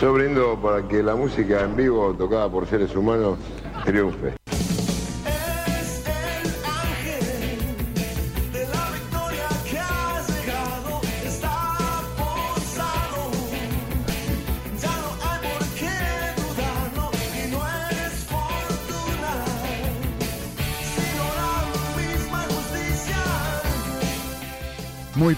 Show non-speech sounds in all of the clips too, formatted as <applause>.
Yo brindo para que la música en vivo tocada por seres humanos triunfe.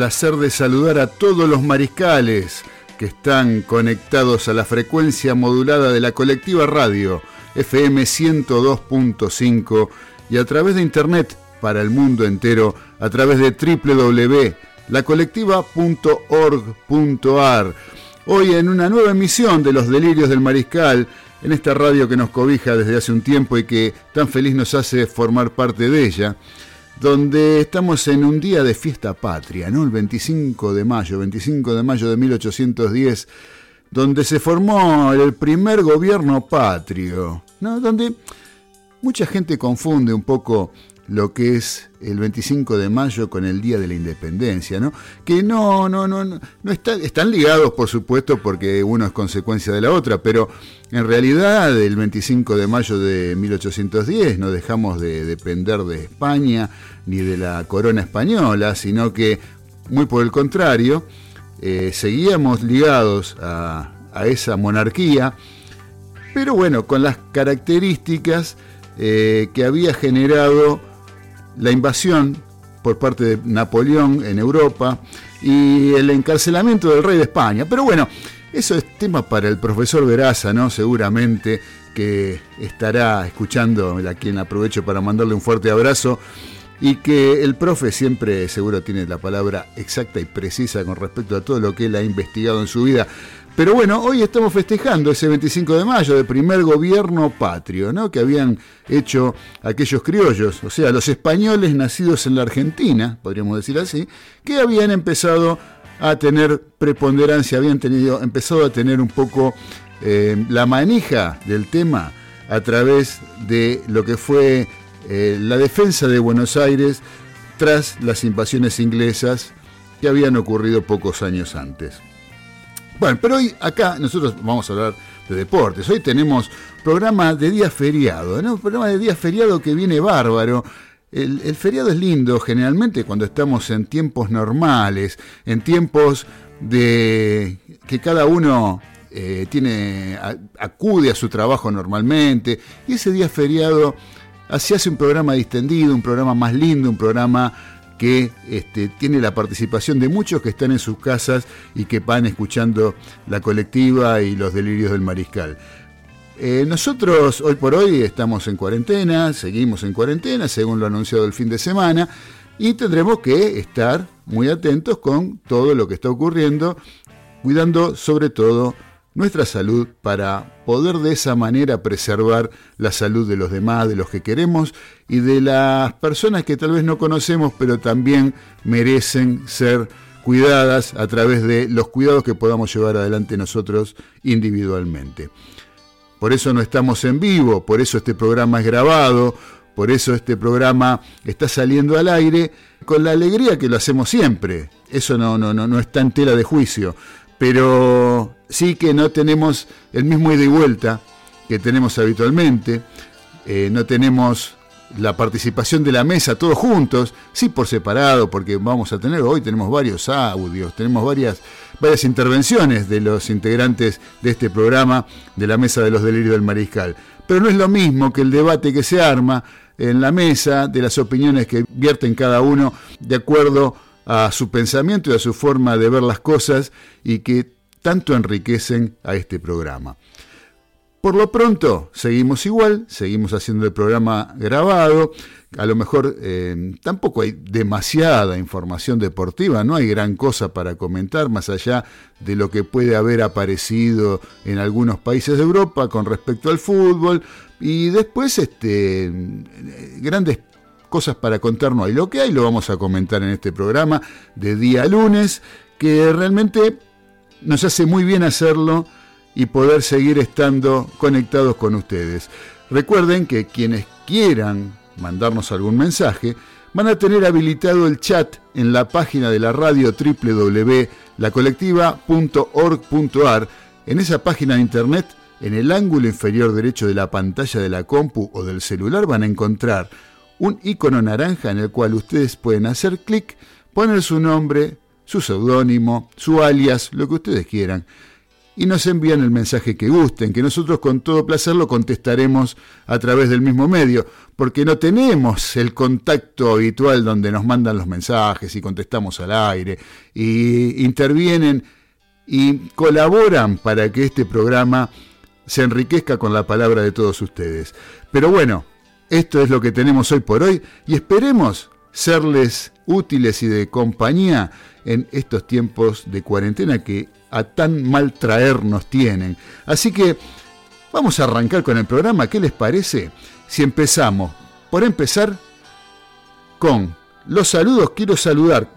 Placer de saludar a todos los mariscales que están conectados a la frecuencia modulada de la colectiva radio FM 102.5 y a través de internet para el mundo entero a través de www.lacolectiva.org.ar. Hoy en una nueva emisión de Los Delirios del Mariscal, en esta radio que nos cobija desde hace un tiempo y que tan feliz nos hace formar parte de ella donde estamos en un día de fiesta patria, ¿no? El 25 de mayo, 25 de mayo de 1810, donde se formó el primer gobierno patrio, ¿no? Donde mucha gente confunde un poco lo que es el 25 de mayo con el Día de la Independencia, ¿no? Que no, no, no, no, no están ligados, por supuesto, porque uno es consecuencia de la otra, pero en realidad el 25 de mayo de 1810 no dejamos de depender de España ni de la corona española, sino que, muy por el contrario, eh, seguíamos ligados a, a esa monarquía, pero bueno, con las características eh, que había generado la invasión por parte de Napoleón en Europa y el encarcelamiento del rey de España. Pero bueno, eso es tema para el profesor Veraza, ¿no? Seguramente que estará escuchando, a quien aprovecho para mandarle un fuerte abrazo, y que el profe siempre seguro tiene la palabra exacta y precisa con respecto a todo lo que él ha investigado en su vida. Pero bueno, hoy estamos festejando ese 25 de mayo del primer gobierno patrio, ¿no? Que habían hecho aquellos criollos, o sea, los españoles nacidos en la Argentina, podríamos decir así, que habían empezado a tener preponderancia, habían tenido, empezado a tener un poco eh, la manija del tema a través de lo que fue eh, la defensa de Buenos Aires tras las invasiones inglesas que habían ocurrido pocos años antes. Bueno, pero hoy acá nosotros vamos a hablar de deportes. Hoy tenemos programa de día feriado, ¿no? programa de día feriado que viene bárbaro. El, feriado es lindo generalmente cuando estamos en tiempos normales, en tiempos de que cada uno eh, tiene acude a su trabajo normalmente y ese día feriado así hace un programa distendido, un programa más lindo, un programa que este, tiene la participación de muchos que están en sus casas y que van escuchando la colectiva y los delirios del mariscal. Eh, nosotros hoy por hoy estamos en cuarentena, seguimos en cuarentena, según lo anunciado el fin de semana, y tendremos que estar muy atentos con todo lo que está ocurriendo, cuidando sobre todo nuestra salud para poder de esa manera preservar la salud de los demás, de los que queremos y de las personas que tal vez no conocemos, pero también merecen ser cuidadas a través de los cuidados que podamos llevar adelante nosotros individualmente. Por eso no estamos en vivo, por eso este programa es grabado, por eso este programa está saliendo al aire con la alegría que lo hacemos siempre. Eso no, no, no, no está en tela de juicio pero sí que no tenemos el mismo ida y vuelta que tenemos habitualmente, eh, no tenemos la participación de la mesa todos juntos, sí por separado, porque vamos a tener, hoy tenemos varios audios, tenemos varias, varias intervenciones de los integrantes de este programa de la Mesa de los Delirios del Mariscal. Pero no es lo mismo que el debate que se arma en la mesa, de las opiniones que vierten cada uno de acuerdo a su pensamiento y a su forma de ver las cosas y que tanto enriquecen a este programa. Por lo pronto, seguimos igual, seguimos haciendo el programa grabado. A lo mejor eh, tampoco hay demasiada información deportiva, no hay gran cosa para comentar más allá de lo que puede haber aparecido en algunos países de Europa con respecto al fútbol. Y después, este, grandes cosas para contarnos hay. Lo que hay lo vamos a comentar en este programa de día lunes, que realmente nos hace muy bien hacerlo y poder seguir estando conectados con ustedes. Recuerden que quienes quieran mandarnos algún mensaje, van a tener habilitado el chat en la página de la radio www.lacolectiva.org.ar. En esa página de internet, en el ángulo inferior derecho de la pantalla de la compu o del celular van a encontrar un icono naranja en el cual ustedes pueden hacer clic, poner su nombre, su seudónimo, su alias, lo que ustedes quieran, y nos envían el mensaje que gusten, que nosotros con todo placer lo contestaremos a través del mismo medio, porque no tenemos el contacto habitual donde nos mandan los mensajes y contestamos al aire, y intervienen y colaboran para que este programa se enriquezca con la palabra de todos ustedes. Pero bueno, esto es lo que tenemos hoy por hoy y esperemos serles útiles y de compañía en estos tiempos de cuarentena que a tan mal traer nos tienen. Así que vamos a arrancar con el programa. ¿Qué les parece? Si empezamos, por empezar, con los saludos, quiero saludar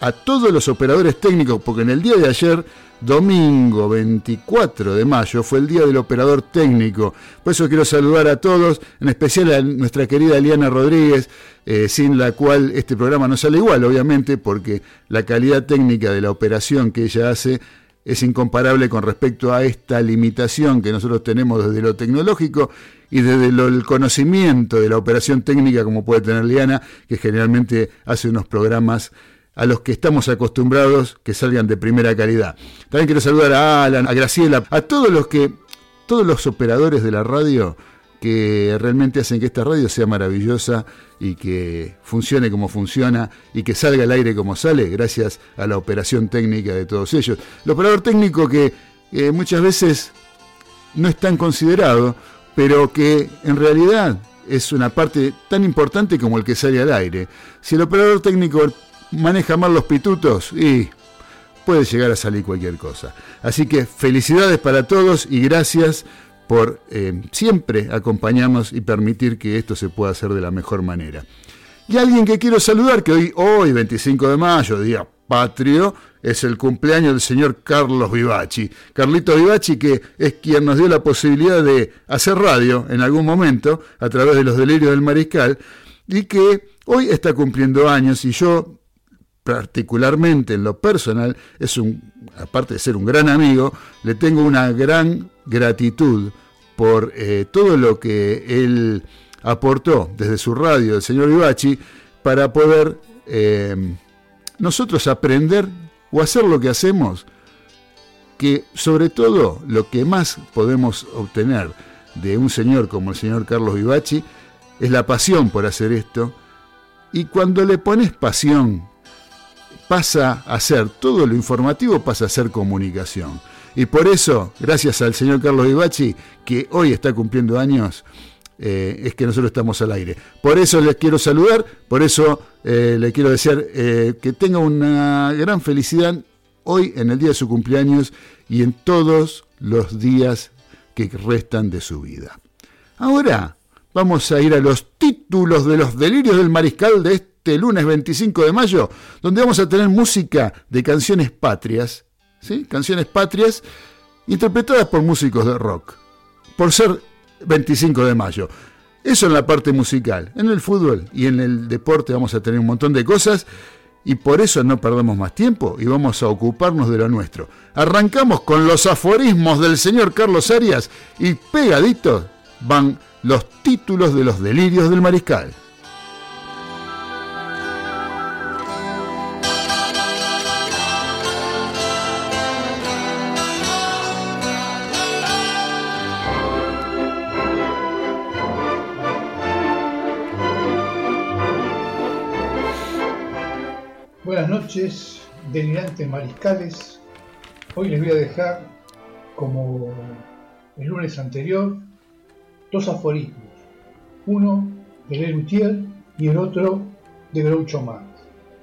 a todos los operadores técnicos, porque en el día de ayer domingo 24 de mayo fue el día del operador técnico. Por eso quiero saludar a todos, en especial a nuestra querida Eliana Rodríguez, eh, sin la cual este programa no sale igual, obviamente, porque la calidad técnica de la operación que ella hace es incomparable con respecto a esta limitación que nosotros tenemos desde lo tecnológico y desde el conocimiento de la operación técnica como puede tener Liana, que generalmente hace unos programas a los que estamos acostumbrados que salgan de primera calidad. También quiero saludar a Alan, a Graciela, a todos los que, todos los operadores de la radio que realmente hacen que esta radio sea maravillosa y que funcione como funciona y que salga al aire como sale, gracias a la operación técnica de todos ellos. El operador técnico que eh, muchas veces no es tan considerado, pero que en realidad es una parte tan importante como el que sale al aire. Si el operador técnico maneja mal los pitutos y puede llegar a salir cualquier cosa. Así que felicidades para todos y gracias por eh, siempre acompañarnos y permitir que esto se pueda hacer de la mejor manera. Y alguien que quiero saludar, que hoy, hoy 25 de mayo, día patrio, es el cumpleaños del señor Carlos Vivachi. Carlito Vivachi, que es quien nos dio la posibilidad de hacer radio en algún momento a través de los delirios del mariscal, y que hoy está cumpliendo años y yo particularmente en lo personal, es un, aparte de ser un gran amigo, le tengo una gran gratitud por eh, todo lo que él aportó desde su radio, el señor Ibachi, para poder eh, nosotros aprender o hacer lo que hacemos, que sobre todo lo que más podemos obtener de un señor como el señor Carlos Vivachi es la pasión por hacer esto. Y cuando le pones pasión, pasa a ser, todo lo informativo pasa a ser comunicación. Y por eso, gracias al señor Carlos Ibachi, que hoy está cumpliendo años, eh, es que nosotros estamos al aire. Por eso les quiero saludar, por eso eh, le quiero desear eh, que tenga una gran felicidad hoy en el día de su cumpleaños y en todos los días que restan de su vida. Ahora vamos a ir a los títulos de los delirios del mariscal de este lunes 25 de mayo, donde vamos a tener música de canciones patrias, ¿sí? Canciones patrias interpretadas por músicos de rock. Por ser 25 de mayo. Eso en la parte musical. En el fútbol y en el deporte vamos a tener un montón de cosas y por eso no perdamos más tiempo y vamos a ocuparnos de lo nuestro. Arrancamos con los aforismos del señor Carlos Arias y pegaditos van los títulos de los delirios del mariscal. Noches, delirantes mariscales. Hoy les voy a dejar, como el lunes anterior, dos aforismos. Uno de Lelutier y el otro de Groucho Marx.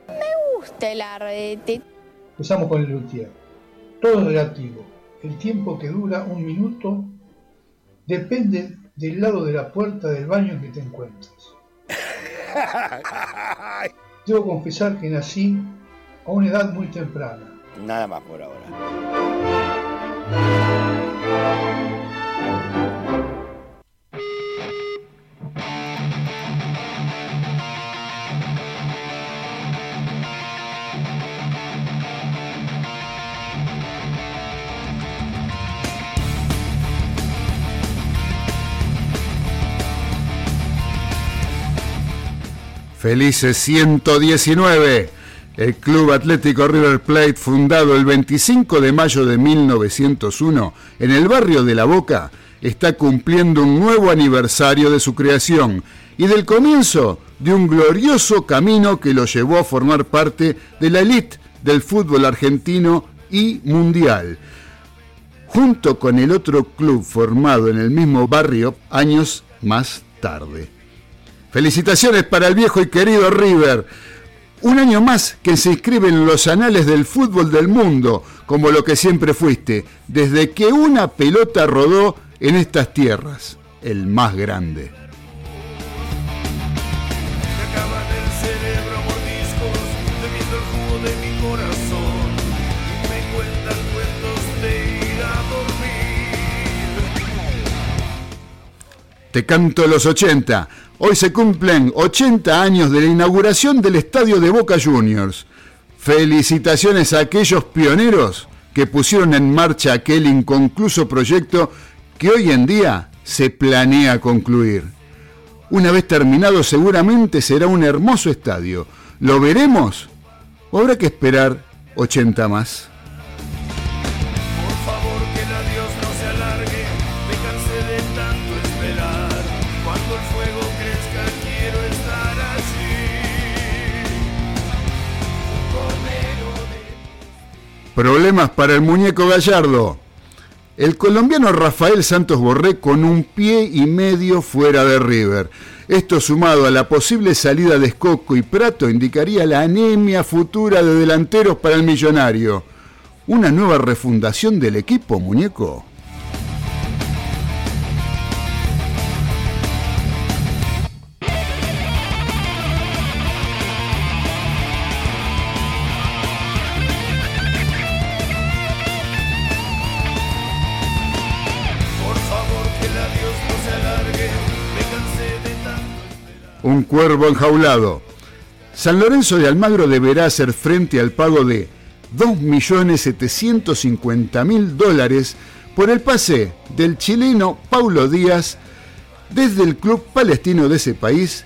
Me gusta el arte. Empezamos con Lelutier. Todo es relativo. El tiempo que dura un minuto depende del lado de la puerta del baño en que te encuentras. <laughs> Debo confesar que nací a una edad muy temprana. Nada más por ahora. Felices 119. El Club Atlético River Plate, fundado el 25 de mayo de 1901 en el barrio de La Boca, está cumpliendo un nuevo aniversario de su creación y del comienzo de un glorioso camino que lo llevó a formar parte de la élite del fútbol argentino y mundial, junto con el otro club formado en el mismo barrio años más tarde. Felicitaciones para el viejo y querido River. Un año más que se inscribe en los anales del fútbol del mundo, como lo que siempre fuiste, desde que una pelota rodó en estas tierras, el más grande. Te canto los 80. Hoy se cumplen 80 años de la inauguración del estadio de Boca Juniors. Felicitaciones a aquellos pioneros que pusieron en marcha aquel inconcluso proyecto que hoy en día se planea concluir. Una vez terminado seguramente será un hermoso estadio. ¿Lo veremos? ¿O habrá que esperar 80 más? Problemas para el muñeco Gallardo. El colombiano Rafael Santos Borré con un pie y medio fuera de River. Esto sumado a la posible salida de Escoco y Prato indicaría la anemia futura de delanteros para el millonario. ¿Una nueva refundación del equipo, muñeco? Un cuervo enjaulado. San Lorenzo de Almagro deberá hacer frente al pago de 2.750.000 dólares por el pase del chileno Paulo Díaz desde el club palestino de ese país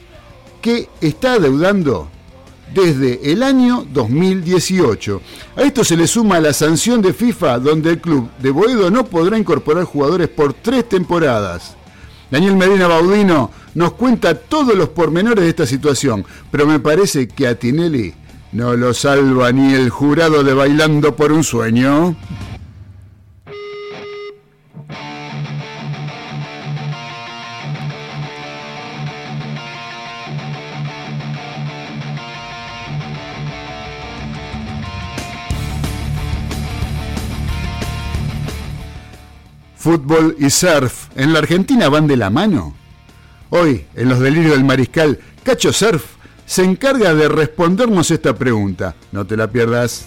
que está adeudando desde el año 2018. A esto se le suma la sanción de FIFA donde el club de Boedo no podrá incorporar jugadores por tres temporadas. Daniel Medina Baudino nos cuenta todos los pormenores de esta situación, pero me parece que a Tinelli no lo salva ni el jurado de Bailando por un Sueño. Fútbol y surf en la Argentina van de la mano? Hoy, en los delirios del mariscal, Cacho Surf se encarga de respondernos esta pregunta. No te la pierdas.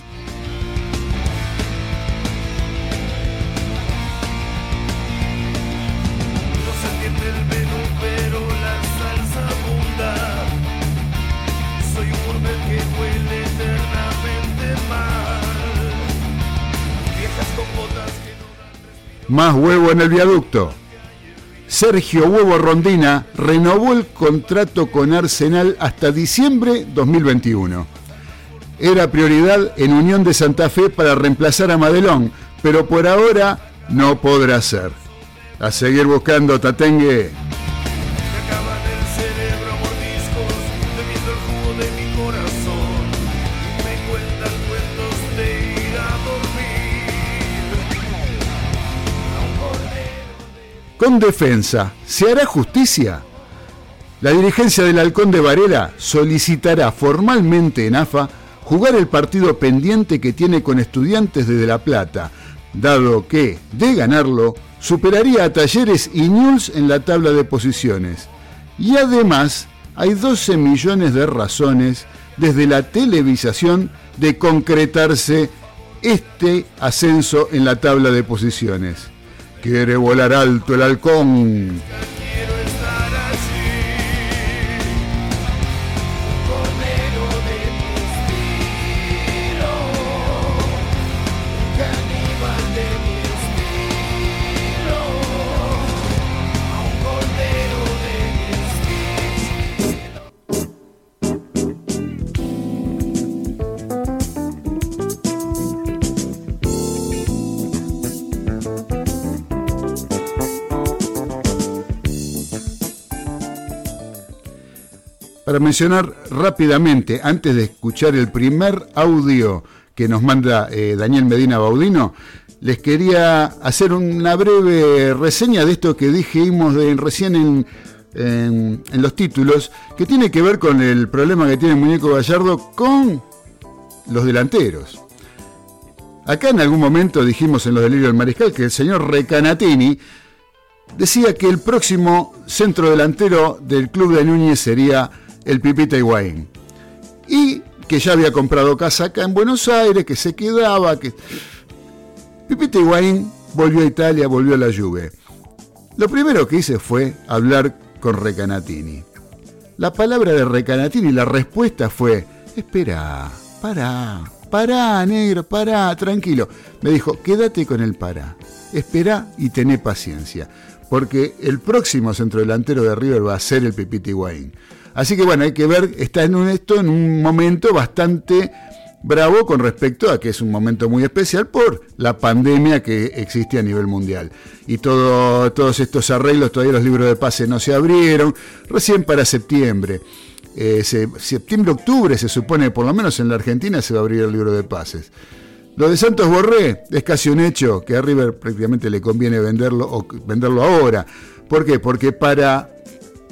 Más huevo en el viaducto. Sergio Huevo Rondina renovó el contrato con Arsenal hasta diciembre 2021. Era prioridad en Unión de Santa Fe para reemplazar a Madelón, pero por ahora no podrá ser. A seguir buscando Tatengue. Con defensa, ¿se hará justicia? La dirigencia del Halcón de Varela solicitará formalmente en AFA jugar el partido pendiente que tiene con estudiantes desde La Plata, dado que, de ganarlo, superaría a Talleres y News en la tabla de posiciones. Y además, hay 12 millones de razones desde la televisación de concretarse este ascenso en la tabla de posiciones. Quiere volar alto el halcón. Mencionar rápidamente, antes de escuchar el primer audio que nos manda eh, Daniel Medina Baudino, les quería hacer una breve reseña de esto que dijimos recién en, en, los títulos, que tiene que ver con el problema que tiene el muñeco Gallardo con los delanteros. Acá en algún momento dijimos en los delirios del mariscal que el señor Recanatini decía que el próximo centro delantero del club de Núñez sería el Pipita Higuaín. Y que ya había comprado casa acá en Buenos Aires, que se quedaba, que... Pipita Higuaín volvió a Italia, volvió a la Juve. Lo primero que hice fue hablar con Recanatini. La palabra de Recanatini, la respuesta fue, espera, pará, pará, negro, pará, tranquilo. Me dijo, quédate con el pará, espera y tené paciencia, porque el próximo centrodelantero de River va a ser el Pipita Higuaín. Así que bueno, hay que ver, está en esto en un momento bastante bravo con respecto a que es un momento muy especial por la pandemia que existe a nivel mundial. Y todo, todos estos arreglos, todavía los libros de pase no se abrieron, recién para septiembre. Eh, Septiembre-octubre se supone, por lo menos en la Argentina, se va a abrir el libro de pases. Lo de Santos Borré es casi un hecho que a River prácticamente le conviene venderlo o venderlo ahora. ¿Por qué? Porque para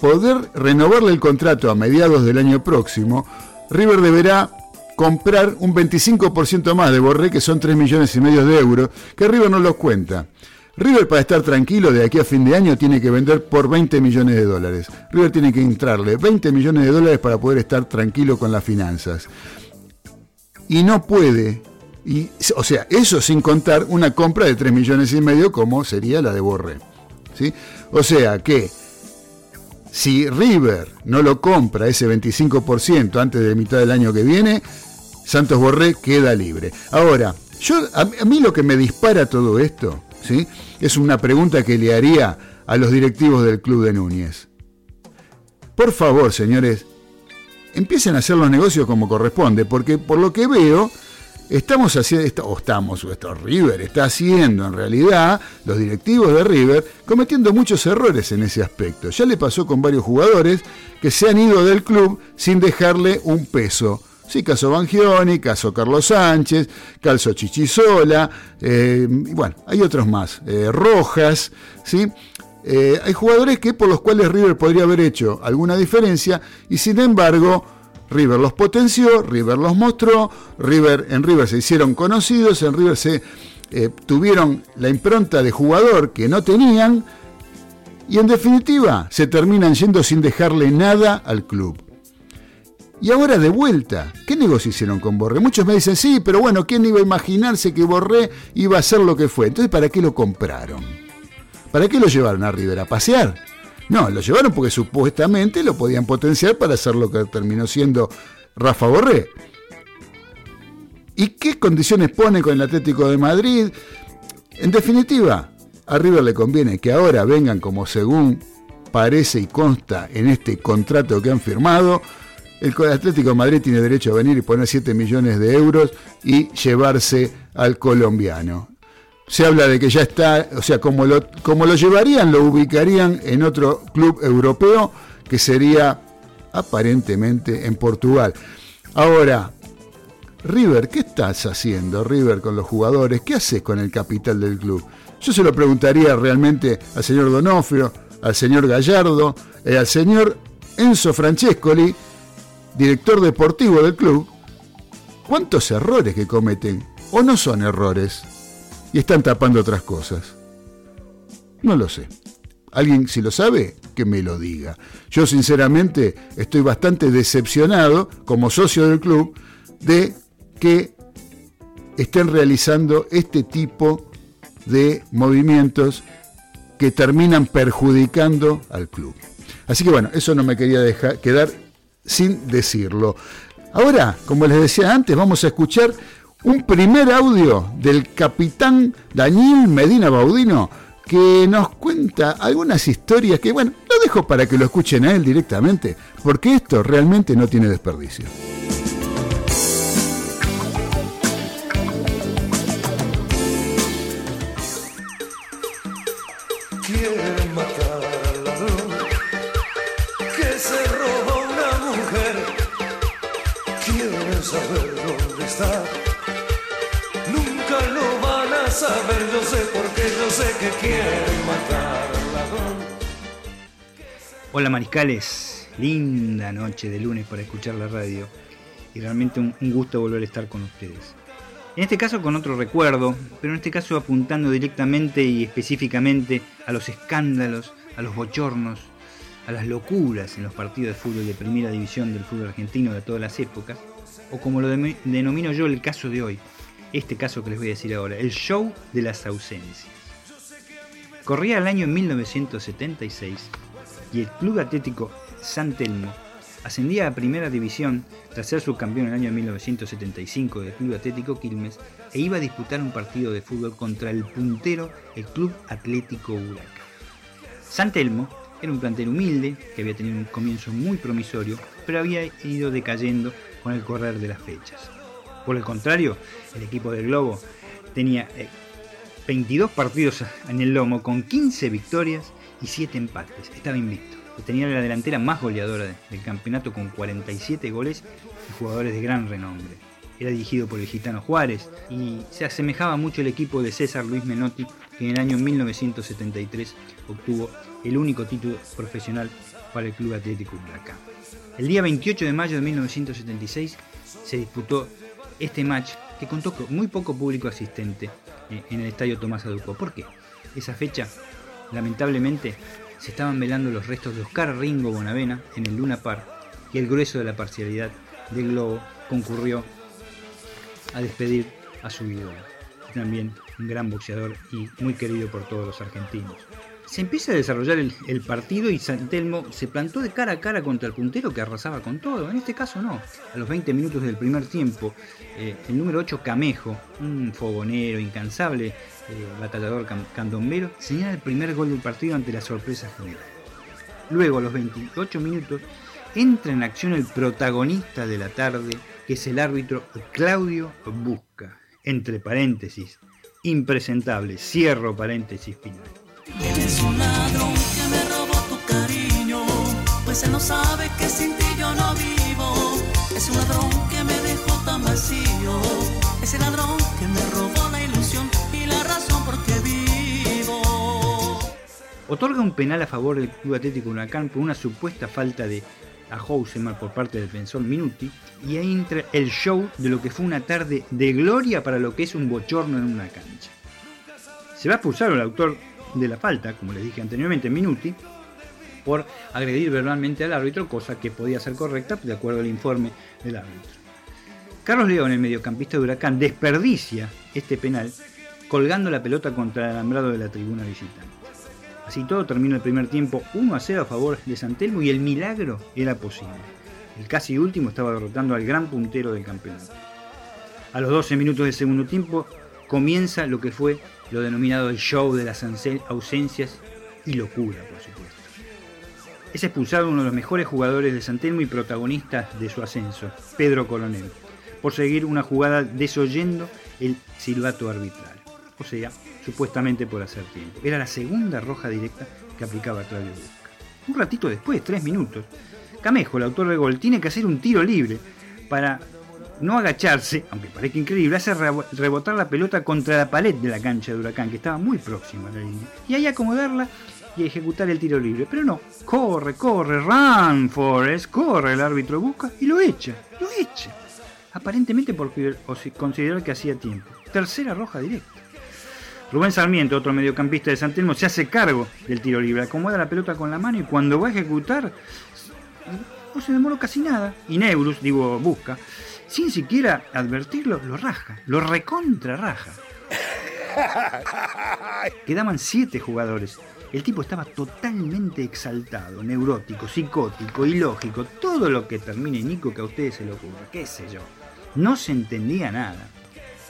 poder renovarle el contrato a mediados del año próximo, River deberá comprar un 25% más de Borré, que son 3 millones y medio de euros, que River no los cuenta. River para estar tranquilo de aquí a fin de año tiene que vender por 20 millones de dólares. River tiene que entrarle 20 millones de dólares para poder estar tranquilo con las finanzas. Y no puede, o sea, eso sin contar una compra de 3 millones y medio como sería la de Borré. ¿sí? O sea que si River no lo compra ese 25% antes de mitad del año que viene, Santos Borré queda libre. Ahora, yo, a, mí lo que me dispara todo esto, ¿sí? Es una pregunta que le haría a los directivos del club de Núñez. Por favor, señores, empiecen a hacer los negocios como corresponde, porque por lo que veo, estamos haciendo, o estamos, o River está haciendo en realidad, los directivos de River, cometiendo muchos errores en ese aspecto. Ya le pasó con varios jugadores que se han ido del club sin dejarle un peso. Sí, caso Bangioni, caso Carlos Sánchez, caso Chichisola, eh, bueno, hay otros más, eh, Rojas, ¿sí? Eh, hay jugadores que por los cuales River podría haber hecho alguna diferencia y sin embargo River los potenció, River los mostró, River, en River se hicieron conocidos, en River se eh, tuvieron la impronta de jugador que no tenían y en definitiva se terminan yendo sin dejarle nada al club. Y ahora de vuelta, ¿qué negocio hicieron con Borré? Muchos me dicen, sí, pero bueno, ¿quién iba a imaginarse que Borré iba a ser lo que fue? Entonces, ¿para qué lo compraron? ¿Para qué lo llevaron a River? ¿A pasear? No, lo llevaron porque supuestamente lo podían potenciar para hacer lo que terminó siendo Rafa Borré. ¿Y qué condiciones pone con el Atlético de Madrid? En definitiva, a River le conviene que ahora vengan como según parece y consta en este contrato que han firmado. El Atlético de Madrid tiene derecho a venir y poner 7 millones de euros y llevarse al colombiano se habla de que ya está, o sea, como lo, como lo llevarían, lo ubicarían en otro club europeo que sería aparentemente en Portugal. Ahora, River, ¿qué estás haciendo, River, con los jugadores? ¿Qué haces con el capital del club? Yo se lo preguntaría realmente al señor Donofrio, al señor Gallardo, eh, al señor Enzo Francescoli, director deportivo del club, ¿cuántos errores que cometen? ¿O no son errores? Y están tapando otras cosas. No lo sé. Alguien si lo sabe, que me lo diga. Yo sinceramente estoy bastante decepcionado como socio del club de que estén realizando este tipo de movimientos que terminan perjudicando al club. Así que bueno, eso no me quería dejar quedar sin decirlo. Ahora, como les decía antes, vamos a escuchar un primer audio del capitán Daniel Medina Baudino que nos cuenta algunas historias que, bueno, lo dejo para que lo escuchen a él directamente, porque esto realmente no tiene desperdicio. Hola mariscales, linda noche de lunes para escuchar la radio y realmente un, gusto volver a estar con ustedes. En este caso con otro recuerdo, pero en este caso apuntando directamente y específicamente a los escándalos, a los bochornos, a las locuras en los partidos de fútbol de primera división del fútbol argentino de todas las épocas, o como lo denomino yo el caso de hoy, este caso que les voy a decir ahora, el show de las ausencias. Corría el año 1976 y el Club Atlético San Telmo ascendía a Primera División tras ser subcampeón en el año 1975 del Club Atlético Quilmes e iba a disputar un partido de fútbol contra el puntero, el Club Atlético Huracán. San Telmo era un plantel humilde que había tenido un comienzo muy promisorio, pero había ido decayendo con el correr de las fechas. Por el contrario, el equipo del Globo tenía 22 eh, partidos en el lomo con 15 victorias y 7 empates. Estaba invicto. Tenía la delantera más goleadora del campeonato con 47 goles y jugadores de gran renombre. Era dirigido por el gitano Juárez y se asemejaba mucho al equipo de César Luis Menotti que en el año 1973 obtuvo el único título profesional para el Club Atlético Huracán. El día 28 de mayo de 1976 se disputó este match que contó con muy poco público asistente eh, en el estadio Tomás Aduco. ¿Por qué? Esa fecha, lamentablemente, se estaban velando los restos de Oscar Ringo Bonavena en el Luna Park y el grueso de la parcialidad del globo concurrió a despedir a su ídolo, también un gran boxeador y muy querido por todos los argentinos se empieza a desarrollar el, partido y Santelmo se plantó de cara a cara contra el puntero que arrasaba con todo. En este caso no. A los 20 minutos del primer tiempo, eh, el número 8 Camejo, un fogonero, incansable eh, batallador candombero, señala el primer gol del partido ante la sorpresa general. Luego, a los 28 minutos, entra en acción el protagonista de la tarde, que es el árbitro Claudio Busca. Entre paréntesis, impresentable, cierro paréntesis final. Es un ladrón que me robó tu cariño, pues él no sabe que sin ti yo no vivo. Es un ladrón que me dejó tan vacío, ese ladrón que me robó la ilusión y la razón por qué vivo. Otorga un penal a favor del Club Atlético Huracán por una supuesta falta de a Housemar por parte del defensor Minuti y ahí entra el show de lo que fue una tarde de gloria para lo que es un bochorno en una cancha. Se va a expulsar el autor de la falta, como les dije anteriormente, Minuti, por agredir verbalmente al árbitro, cosa que podía ser correcta de acuerdo al informe del árbitro. Carlos León, el mediocampista de Huracán, desperdicia este penal colgando la pelota contra el alambrado de la tribuna visitante. Así todo termina el primer tiempo 1 a 0 a favor de Santelmo y el milagro era posible. El casi último estaba derrotando al gran puntero del campeonato. A los 12 minutos del segundo tiempo comienza lo que fue lo denominado el show de las ausencias y locura, por supuesto. Es expulsado uno de los mejores jugadores de Santelmo y protagonista de su ascenso, Pedro Coronel, por seguir una jugada desoyendo el silbato arbitral. O sea, supuestamente por hacer tiempo. Era la segunda roja directa que aplicaba Claudio Busca. Un ratito después, tres minutos, Camejo, el autor del gol, tiene que hacer un tiro libre para no agacharse, aunque parezca increíble, hace rebotar la pelota contra la pared de la cancha de Huracán, que estaba muy próxima a la línea, y ahí acomodarla y ejecutar el tiro libre. Pero no, corre, corre, run, Forrest, corre el árbitro busca y lo echa, lo echa. Aparentemente por considerar que hacía tiempo. Tercera roja directa. Rubén Sarmiento, otro mediocampista de San Telmo, se hace cargo del tiro libre, acomoda la pelota con la mano y cuando va a ejecutar no se demoró casi nada. Y Neurus, digo, busca, sin siquiera advertirlo, lo raja, lo recontra raja. <laughs> Quedaban siete jugadores. El tipo estaba totalmente exaltado, neurótico, psicótico, ilógico, todo lo que termine Nico que a ustedes se le ocurra, qué sé yo. No se entendía nada.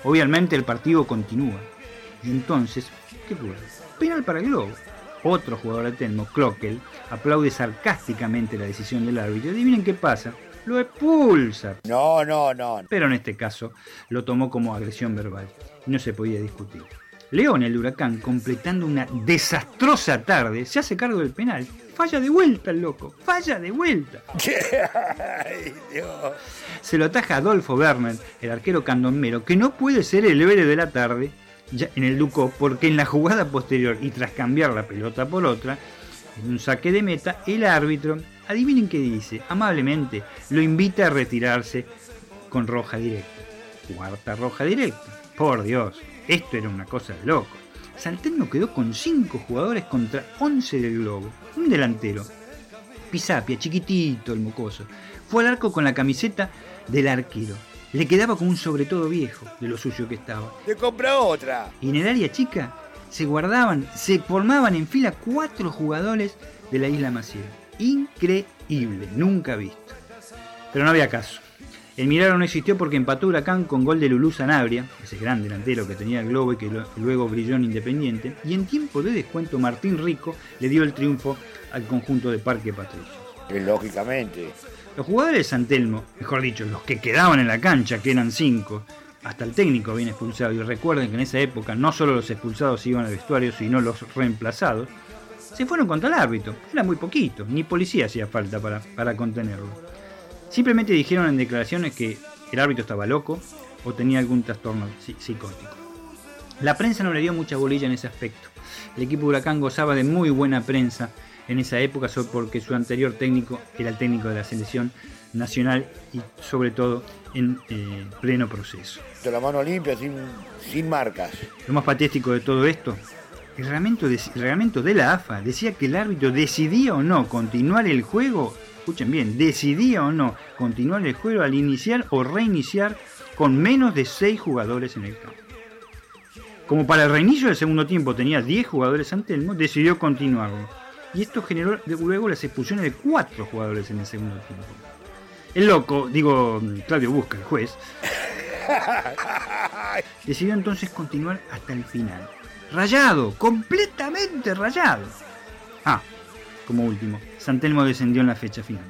Obviamente el partido continúa. Y entonces, ¿qué ocurre? Penal para el Globo. Otro jugador de Telmo, Clockel, aplaude sarcásticamente la decisión del árbitro. Adivinen qué pasa. Lo expulsa. No, no, no. Pero en este caso lo tomó como agresión verbal. Y no se podía discutir. León, el huracán, completando una desastrosa tarde, se hace cargo del penal. Falla de vuelta el loco, falla de vuelta. <laughs> Ay, Dios. Se lo ataja Adolfo Werner, el arquero candomero, que no puede ser el héroe de la tarde en el Ducó, porque en la jugada posterior y tras cambiar la pelota por otra, en un saque de meta, el árbitro, adivinen qué dice, amablemente lo invita a retirarse con roja directa. Cuarta roja directa. Por Dios, esto era una cosa de loco. Salterno quedó con 5 jugadores contra 11 del globo. Un delantero. Pisapia, chiquitito el mocoso. Fue al arco con la camiseta del arquero le quedaba como un sobre todo viejo de lo suyo que estaba. ¡Te compra otra! Y en el área chica se guardaban, se formaban en fila cuatro jugadores de la isla Maciel. Increíble, nunca visto. Pero no había caso. El milagro no existió porque empató Huracán con gol de Lulú Sanabria, ese gran delantero que tenía el globo y que luego brilló en Independiente, y en tiempo de descuento Martín Rico le dio el triunfo al conjunto de Parque Patricio. Lógicamente. Los jugadores de San Telmo, mejor dicho, los que quedaban en la cancha, que eran cinco, hasta el técnico viene expulsado. Y recuerden que en esa época no solo los expulsados iban al vestuario, sino los reemplazados. Se fueron contra el árbitro. Era muy poquito, ni policía hacía falta para, para contenerlo. Simplemente dijeron en declaraciones que el árbitro estaba loco o tenía algún trastorno psicótico. La prensa no le dio mucha bolilla en ese aspecto. El equipo Huracán gozaba de muy buena prensa en esa época porque su anterior técnico era el técnico de la selección nacional y sobre todo en eh, pleno proceso. De la mano limpia, sin, sin marcas. Lo más patético de todo esto, el reglamento, de, el reglamento de la AFA decía que el árbitro decidía o no continuar el juego, escuchen bien, decidía o no continuar el juego al iniciar o reiniciar con menos de 6 jugadores en el campo. Como para el reinicio del segundo tiempo tenía 10 jugadores ante Telmo, decidió continuarlo y esto generó luego las expulsiones de cuatro jugadores en el segundo tiempo. El loco, digo Claudio Busca, el juez, <laughs> decidió entonces continuar hasta el final. Rayado, completamente rayado. Ah, como último, Santelmo descendió en la fecha final.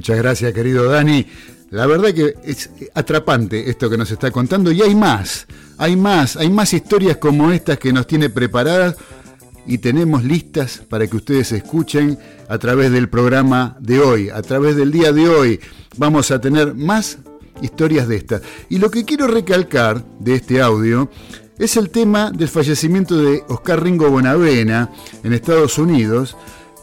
Muchas gracias, querido Dani. La verdad que es atrapante esto que nos está contando y hay más, hay más, hay más historias como estas que nos tiene preparadas y tenemos listas para que ustedes escuchen a través del programa de hoy, a través del día de hoy. Vamos a tener más historias de estas. Y lo que quiero recalcar de este audio es el tema del fallecimiento de Oscar Ringo Bonavena en Estados Unidos,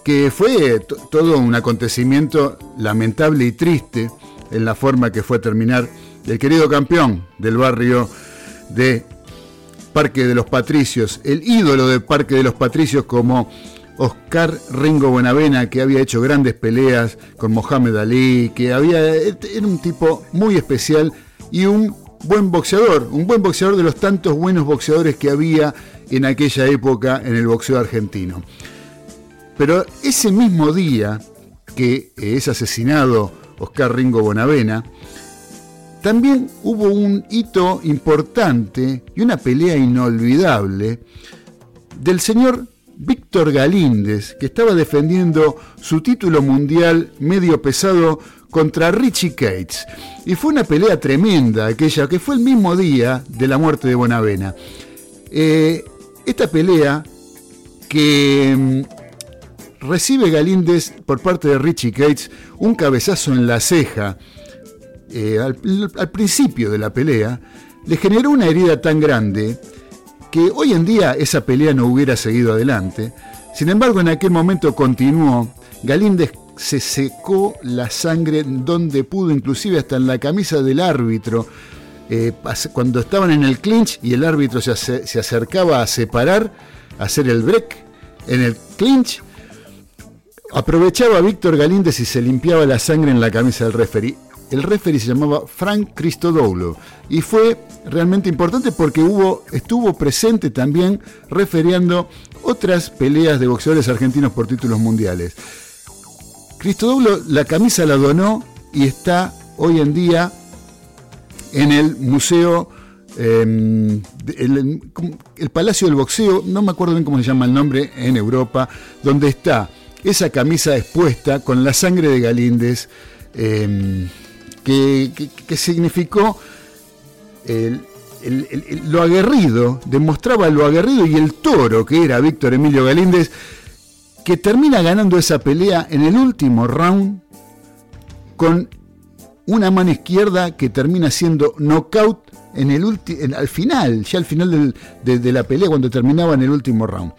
que fue todo un acontecimiento lamentable y triste en la forma que fue terminar el querido campeón del barrio de Parque de los Patricios, el ídolo del Parque de los Patricios como Oscar Ringo Buenavena, que había hecho grandes peleas con Mohamed Ali, que había, era un tipo muy especial y un buen boxeador, un buen boxeador de los tantos buenos boxeadores que había en aquella época en el boxeo argentino. Pero ese mismo día que es asesinado Oscar Ringo Bonavena, también hubo un hito importante y una pelea inolvidable del señor Víctor Galíndez, que estaba defendiendo su título mundial medio pesado contra Richie Cates. Y fue una pelea tremenda aquella, que fue el mismo día de la muerte de Bonavena. Eh, esta pelea que mm, recibe Galíndez por parte de Richie Cates un cabezazo en la ceja eh, al, al principio de la pelea, le generó una herida tan grande que hoy en día esa pelea no hubiera seguido adelante. Sin embargo, en aquel momento continuó. Galíndez se secó la sangre donde pudo, inclusive hasta en la camisa del árbitro. Eh, cuando estaban en el clinch y el árbitro se, se acercaba a separar, a hacer el break en el clinch, aprovechaba a Víctor Galíndez y se limpiaba la sangre en la camisa del referee el referee se llamaba Frank Cristodoulo y fue realmente importante porque hubo, estuvo presente también referiando otras peleas de boxeadores argentinos por títulos mundiales. Cristodoulo la camisa la donó y está hoy en día en el museo, em, el, el, Palacio del Boxeo, no me acuerdo bien cómo se llama el nombre, en Europa, donde está esa camisa expuesta con la sangre de Galíndez. Eh, que, significó lo aguerrido, demostraba lo aguerrido y el toro que era Víctor Emilio Galíndez, que termina ganando esa pelea en el último round con una mano izquierda que termina siendo knockout en el al final, ya al final de, la pelea cuando terminaba en el último round.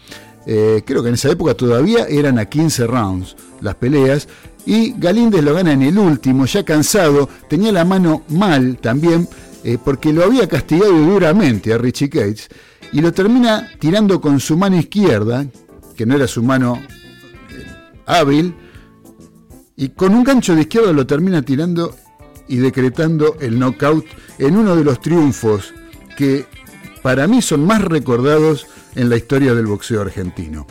Eh, creo que en esa época todavía eran a 15 rounds las peleas y Galíndez lo gana en el último, ya cansado, tenía la mano mal también, eh, porque lo había castigado duramente a Richie Cates, y lo termina tirando con su mano izquierda, que no era su mano eh, hábil, y con un gancho de izquierda lo termina tirando y decretando el knockout en uno de los triunfos que para mí son más recordados en la historia del boxeo argentino.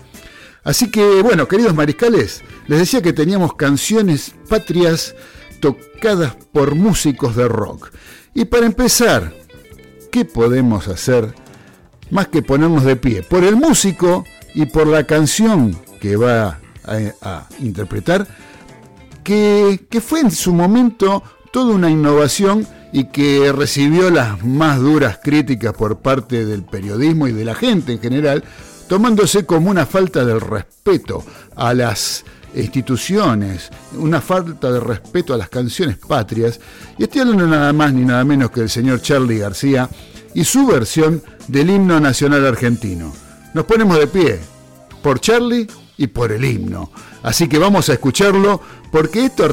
Así que, bueno, queridos mariscales, les decía que teníamos canciones patrias tocadas por músicos de rock. Y para empezar, ¿qué podemos hacer más que ponernos de pie? Por el músico y por la canción que va a, interpretar, que, que fue en su momento toda una innovación y que recibió las más duras críticas por parte del periodismo y de la gente en general, tomándose como una falta de respeto a las instituciones, una falta de respeto a las canciones patrias, y estoy hablando nada más ni nada menos que del señor Charlie García y su versión del himno nacional argentino. Nos ponemos de pie por Charlie y por el himno. Así que vamos a escucharlo porque esto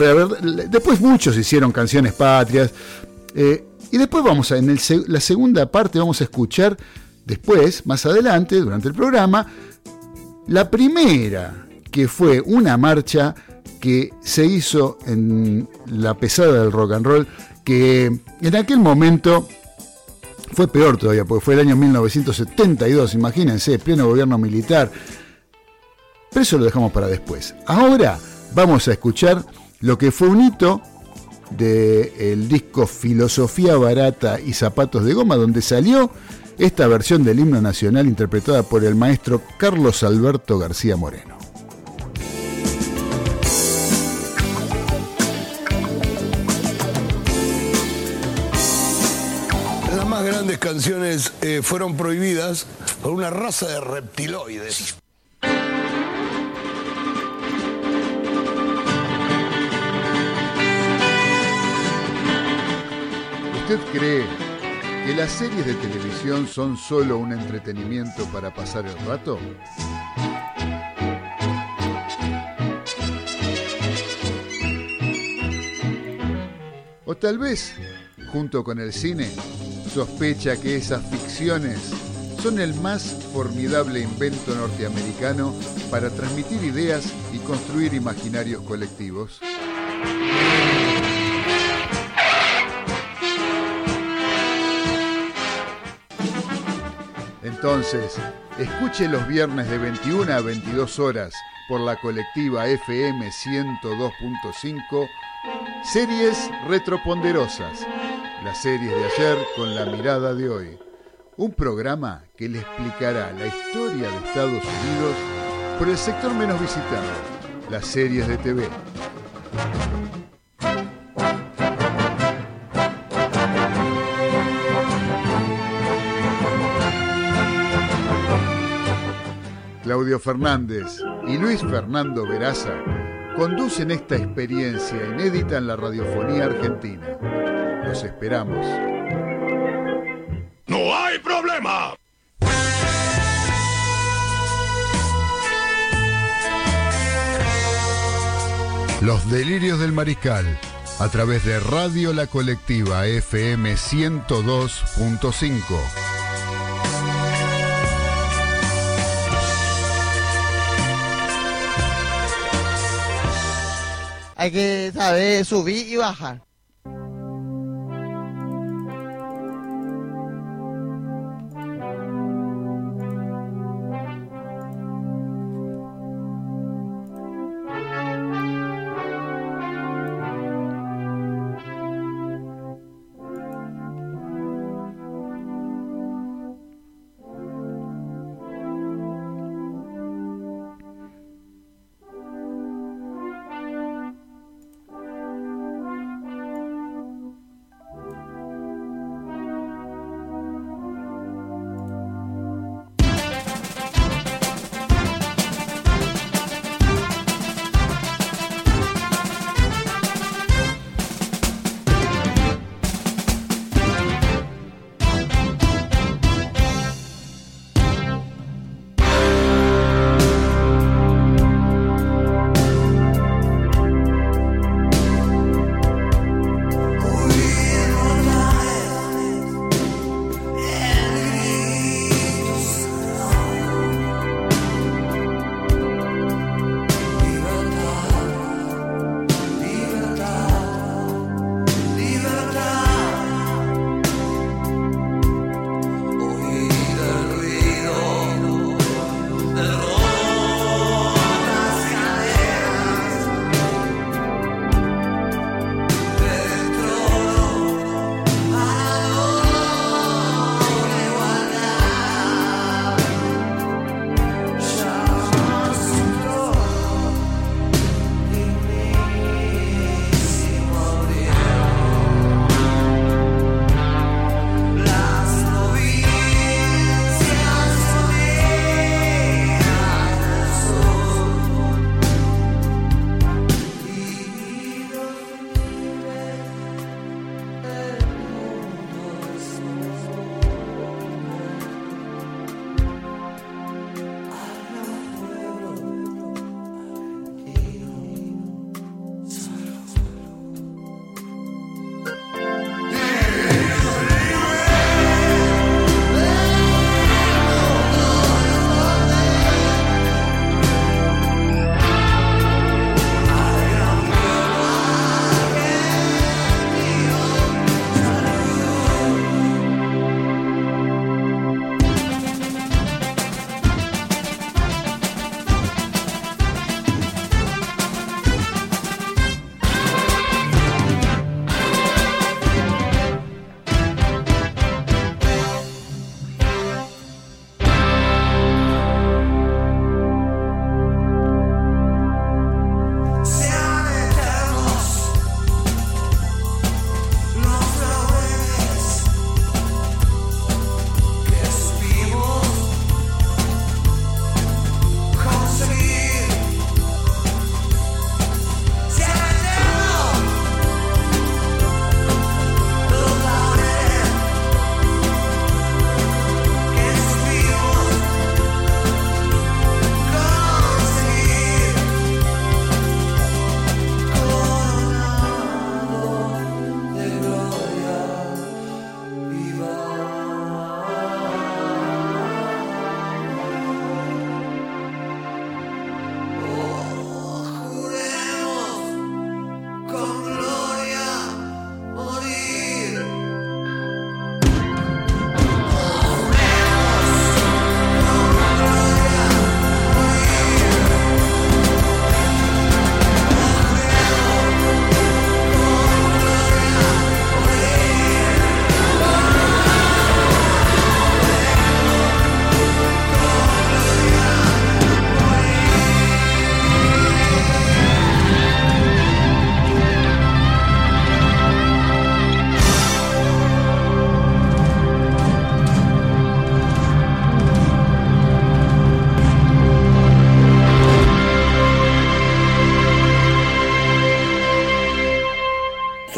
después muchos hicieron canciones patrias eh, y después vamos a en la segunda parte vamos a escuchar Después, más adelante, durante el programa, la primera, que fue una marcha que se hizo en la pesada del rock and roll, que en aquel momento fue peor todavía, porque fue el año 1972, imagínense, pleno gobierno militar. Pero eso lo dejamos para después. Ahora vamos a escuchar lo que fue un hito del disco Filosofía Barata y Zapatos de Goma, donde salió esta versión del himno nacional interpretada por el maestro Carlos Alberto García Moreno. Las más grandes canciones eh, fueron prohibidas por una raza de reptiloides. ¿Usted cree que las series de televisión son solo un entretenimiento para pasar el rato? O tal vez, junto con el cine, sospecha que esas ficciones son el más formidable invento norteamericano para transmitir ideas y construir imaginarios colectivos. Entonces, escuche los viernes de 21 a 22 horas por la colectiva FM 102.5 Series Retroponderosas, las series de ayer con la mirada de hoy. Un programa que le explicará la historia de Estados Unidos por el sector menos visitado, las series de TV. Claudio Fernández y Luis Fernando Veraza conducen esta experiencia inédita en la radiofonía argentina. Los esperamos. ¡No hay problema! Los delirios del mariscal a través de Radio La Colectiva FM 102.5. Hay que saber subir y bajar.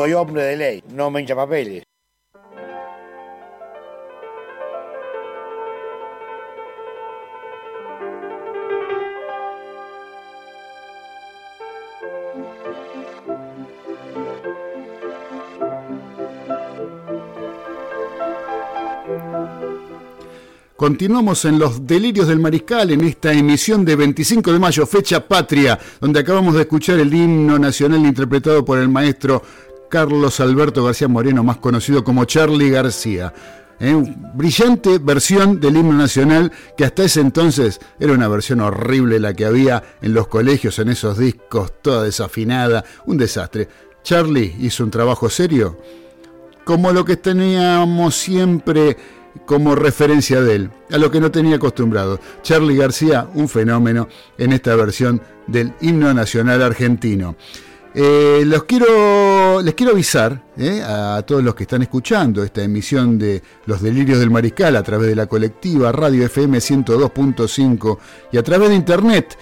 Soy hombre de ley, no me hincha papeles. Continuamos en los delirios del mariscal en esta emisión de 25 de mayo, fecha patria, donde acabamos de escuchar el himno nacional interpretado por el maestro Carlos Alberto García Moreno, más conocido como Charlie García. ¿eh? brillante versión del himno nacional que hasta ese entonces era una versión horrible la que había en los colegios, en esos discos, toda desafinada, un desastre. Charlie hizo un trabajo serio, como lo que teníamos siempre como referencia de él, a lo que no tenía acostumbrado. Charlie García, un fenómeno en esta versión del himno nacional argentino. Eh, los quiero, les quiero avisar eh, a todos los que están escuchando esta emisión de Los Delirios del Mariscal a través de la colectiva Radio FM 102.5 y a través de internet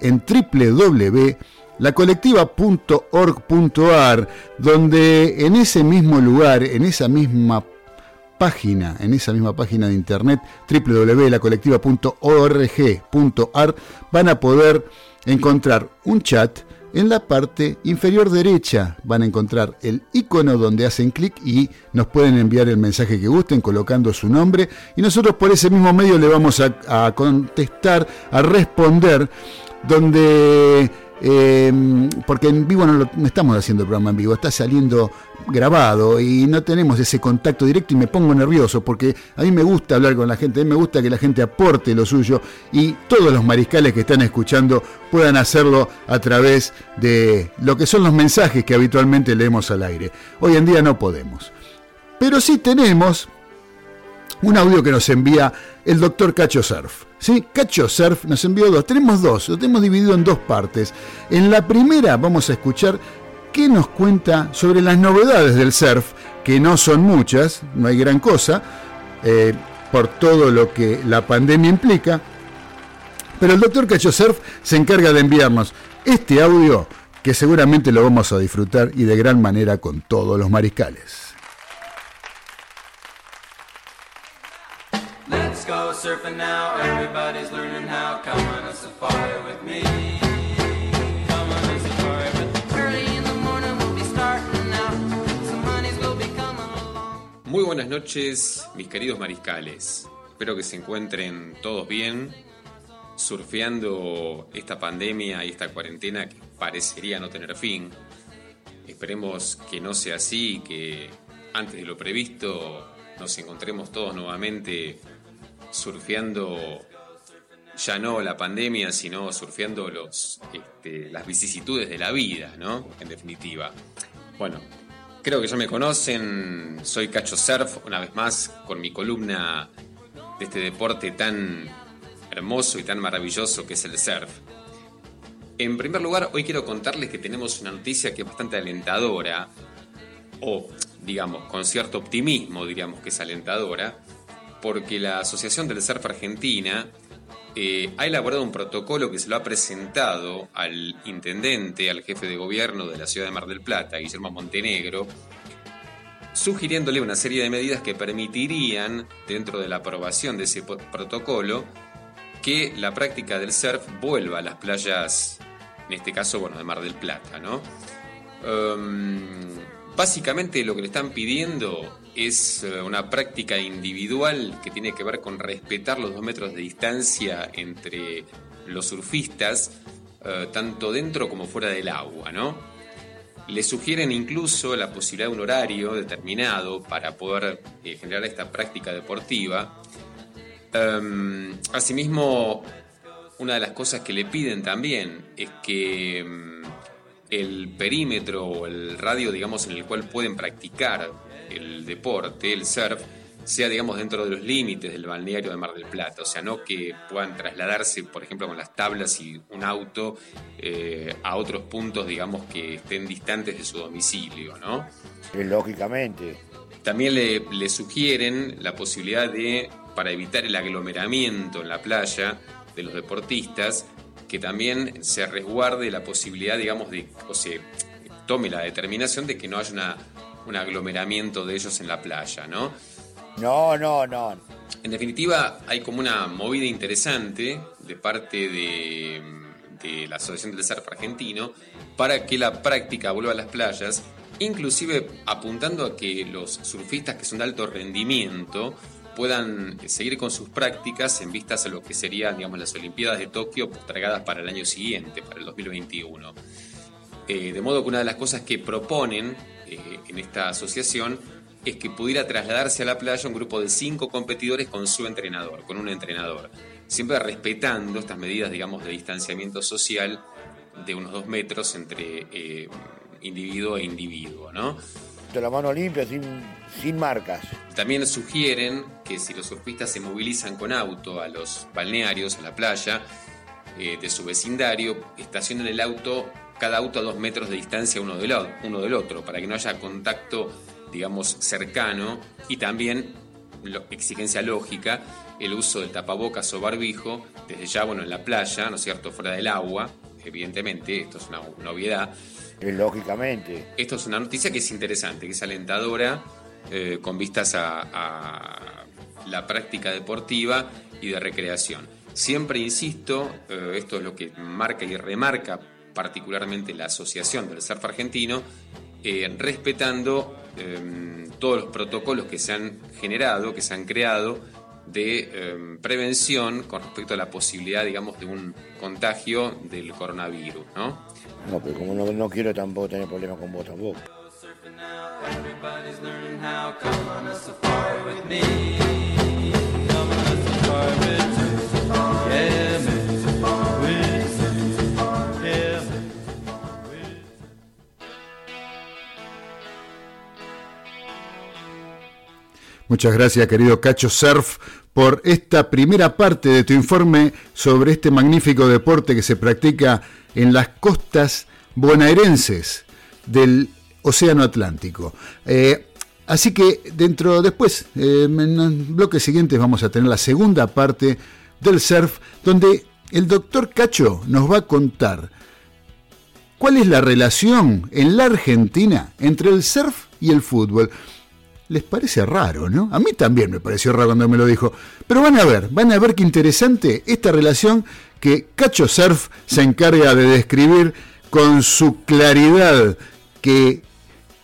en www.lacolectiva.org.ar, donde en ese mismo lugar, en esa misma página, en esa misma página de internet www.lacolectiva.org.ar van a poder encontrar un chat en la parte inferior derecha van a encontrar el icono donde hacen clic y nos pueden enviar el mensaje que gusten colocando su nombre. Y nosotros por ese mismo medio le vamos a, contestar, a responder donde eh, porque en vivo no, estamos haciendo el programa en vivo, está saliendo grabado y no tenemos ese contacto directo y me pongo nervioso porque a mí me gusta hablar con la gente, a mí me gusta que la gente aporte lo suyo y todos los mariscales que están escuchando puedan hacerlo a través de lo que son los mensajes que habitualmente leemos al aire. Hoy en día no podemos. Pero sí tenemos un audio que nos envía el doctor Cacho Surf. ¿sí? Cacho Surf nos envió dos, tenemos dos, lo tenemos dividido en dos partes. En la primera vamos a escuchar qué nos cuenta sobre las novedades del surf, que no son muchas, no hay gran cosa, eh, por todo lo que la pandemia implica. Pero el doctor Cacho Surf se encarga de enviarnos este audio que seguramente lo vamos a disfrutar y de gran manera con todos los mariscales. Surfing now. Everybody's learning. Come on with me. Come on with me. Muy buenas noches, mis queridos mariscales. Espero que se encuentren todos bien, surfeando esta pandemia y esta cuarentena que parecería no tener fin. Esperemos que no sea así, que antes de lo previsto nos encontremos todos nuevamente surfeando ya no la pandemia, sino surfeando los, este, las vicisitudes de la vida, ¿no? En definitiva. Bueno, creo que ya me conocen, soy Cacho Surf, una vez más, con mi columna de este deporte tan hermoso y tan maravilloso que es el surf. En primer lugar, hoy quiero contarles que tenemos una noticia que es bastante alentadora, o digamos, con cierto optimismo diríamos que es alentadora, porque la Asociación del Surf Argentina eh, ha elaborado un protocolo que se lo ha presentado al intendente, al jefe de gobierno de la ciudad de Mar del Plata, Guillermo Montenegro, sugiriéndole una serie de medidas que permitirían, dentro de la aprobación de ese protocolo, que la práctica del surf vuelva a las playas, en este caso, bueno, de Mar del Plata, ¿no? Um, básicamente lo que le están pidiendo es eh, una práctica individual que tiene que ver con respetar los dos metros de distancia entre los surfistas, eh, tanto dentro como fuera del agua, ¿no? Le sugieren incluso la posibilidad de un horario determinado para poder eh, generar esta práctica deportiva. Em, asimismo, una de las cosas que le piden también es que em, el perímetro o el radio, digamos, en el cual pueden practicar el deporte, el surf, sea, digamos, dentro de los límites del balneario de Mar del Plata. O sea, no que puedan trasladarse, por ejemplo, con las tablas y un auto eh, a otros puntos, digamos, que estén distantes de su domicilio, ¿no? Lógicamente. También le, le sugieren la posibilidad de, para evitar el aglomeramiento en la playa de los deportistas, que también se resguarde la posibilidad, digamos, de, o sea, tome la determinación de que no haya una, un aglomeramiento de ellos en la playa, ¿no? No, no, no. En definitiva, hay como una movida interesante de parte de, de la Asociación del Surf Argentino para que la práctica vuelva a las playas, inclusive apuntando a que los surfistas que son de alto rendimiento puedan seguir con sus prácticas en vistas a lo que serían digamos, las Olimpiadas de Tokio postergadas para el año siguiente, para el 2021. Eh, de modo que una de las cosas que proponen eh, en esta asociación es que pudiera trasladarse a la playa un grupo de cinco competidores con su entrenador, con un entrenador, siempre respetando estas medidas, digamos, de distanciamiento social de unos dos metros entre eh, individuo e individuo, ¿no? De la mano limpia, sin, sin marcas. También sugieren que si los surfistas se movilizan con auto a los balnearios, a la playa eh, de su vecindario, estacionen el auto, cada auto a dos metros de distancia uno del, uno del otro, para que no haya contacto digamos, cercano y también, exigencia lógica, el uso del tapabocas o barbijo, desde ya, bueno, en la playa, ¿no es cierto?, fuera del agua, evidentemente, esto es una novedad. Lógicamente. Esto es una noticia que es interesante, que es alentadora, eh, con vistas a, a, la práctica deportiva y de recreación. Siempre insisto, eh, esto es lo que marca y remarca particularmente la Asociación del Surf Argentino, eh, respetando eh, todos los protocolos que se han generado, que se han creado de eh, prevención con respecto a la posibilidad, digamos, de un contagio del coronavirus, ¿no? No, pero como no, no quiero tampoco tener problemas con vos tampoco. Muchas gracias, querido Cacho Surf, por esta primera parte de tu informe sobre este magnífico deporte que se practica en las costas bonaerenses del Océano Atlántico. Eh, así que dentro, después, eh, en bloques siguientes vamos a tener la segunda parte del surf, donde el doctor Cacho nos va a contar cuál es la relación en la Argentina entre el surf y el fútbol les parece raro, ¿no? A mí también me pareció raro cuando me lo dijo. Pero van a ver, van a ver qué interesante esta relación que Cacho Surf se encarga de describir con su claridad que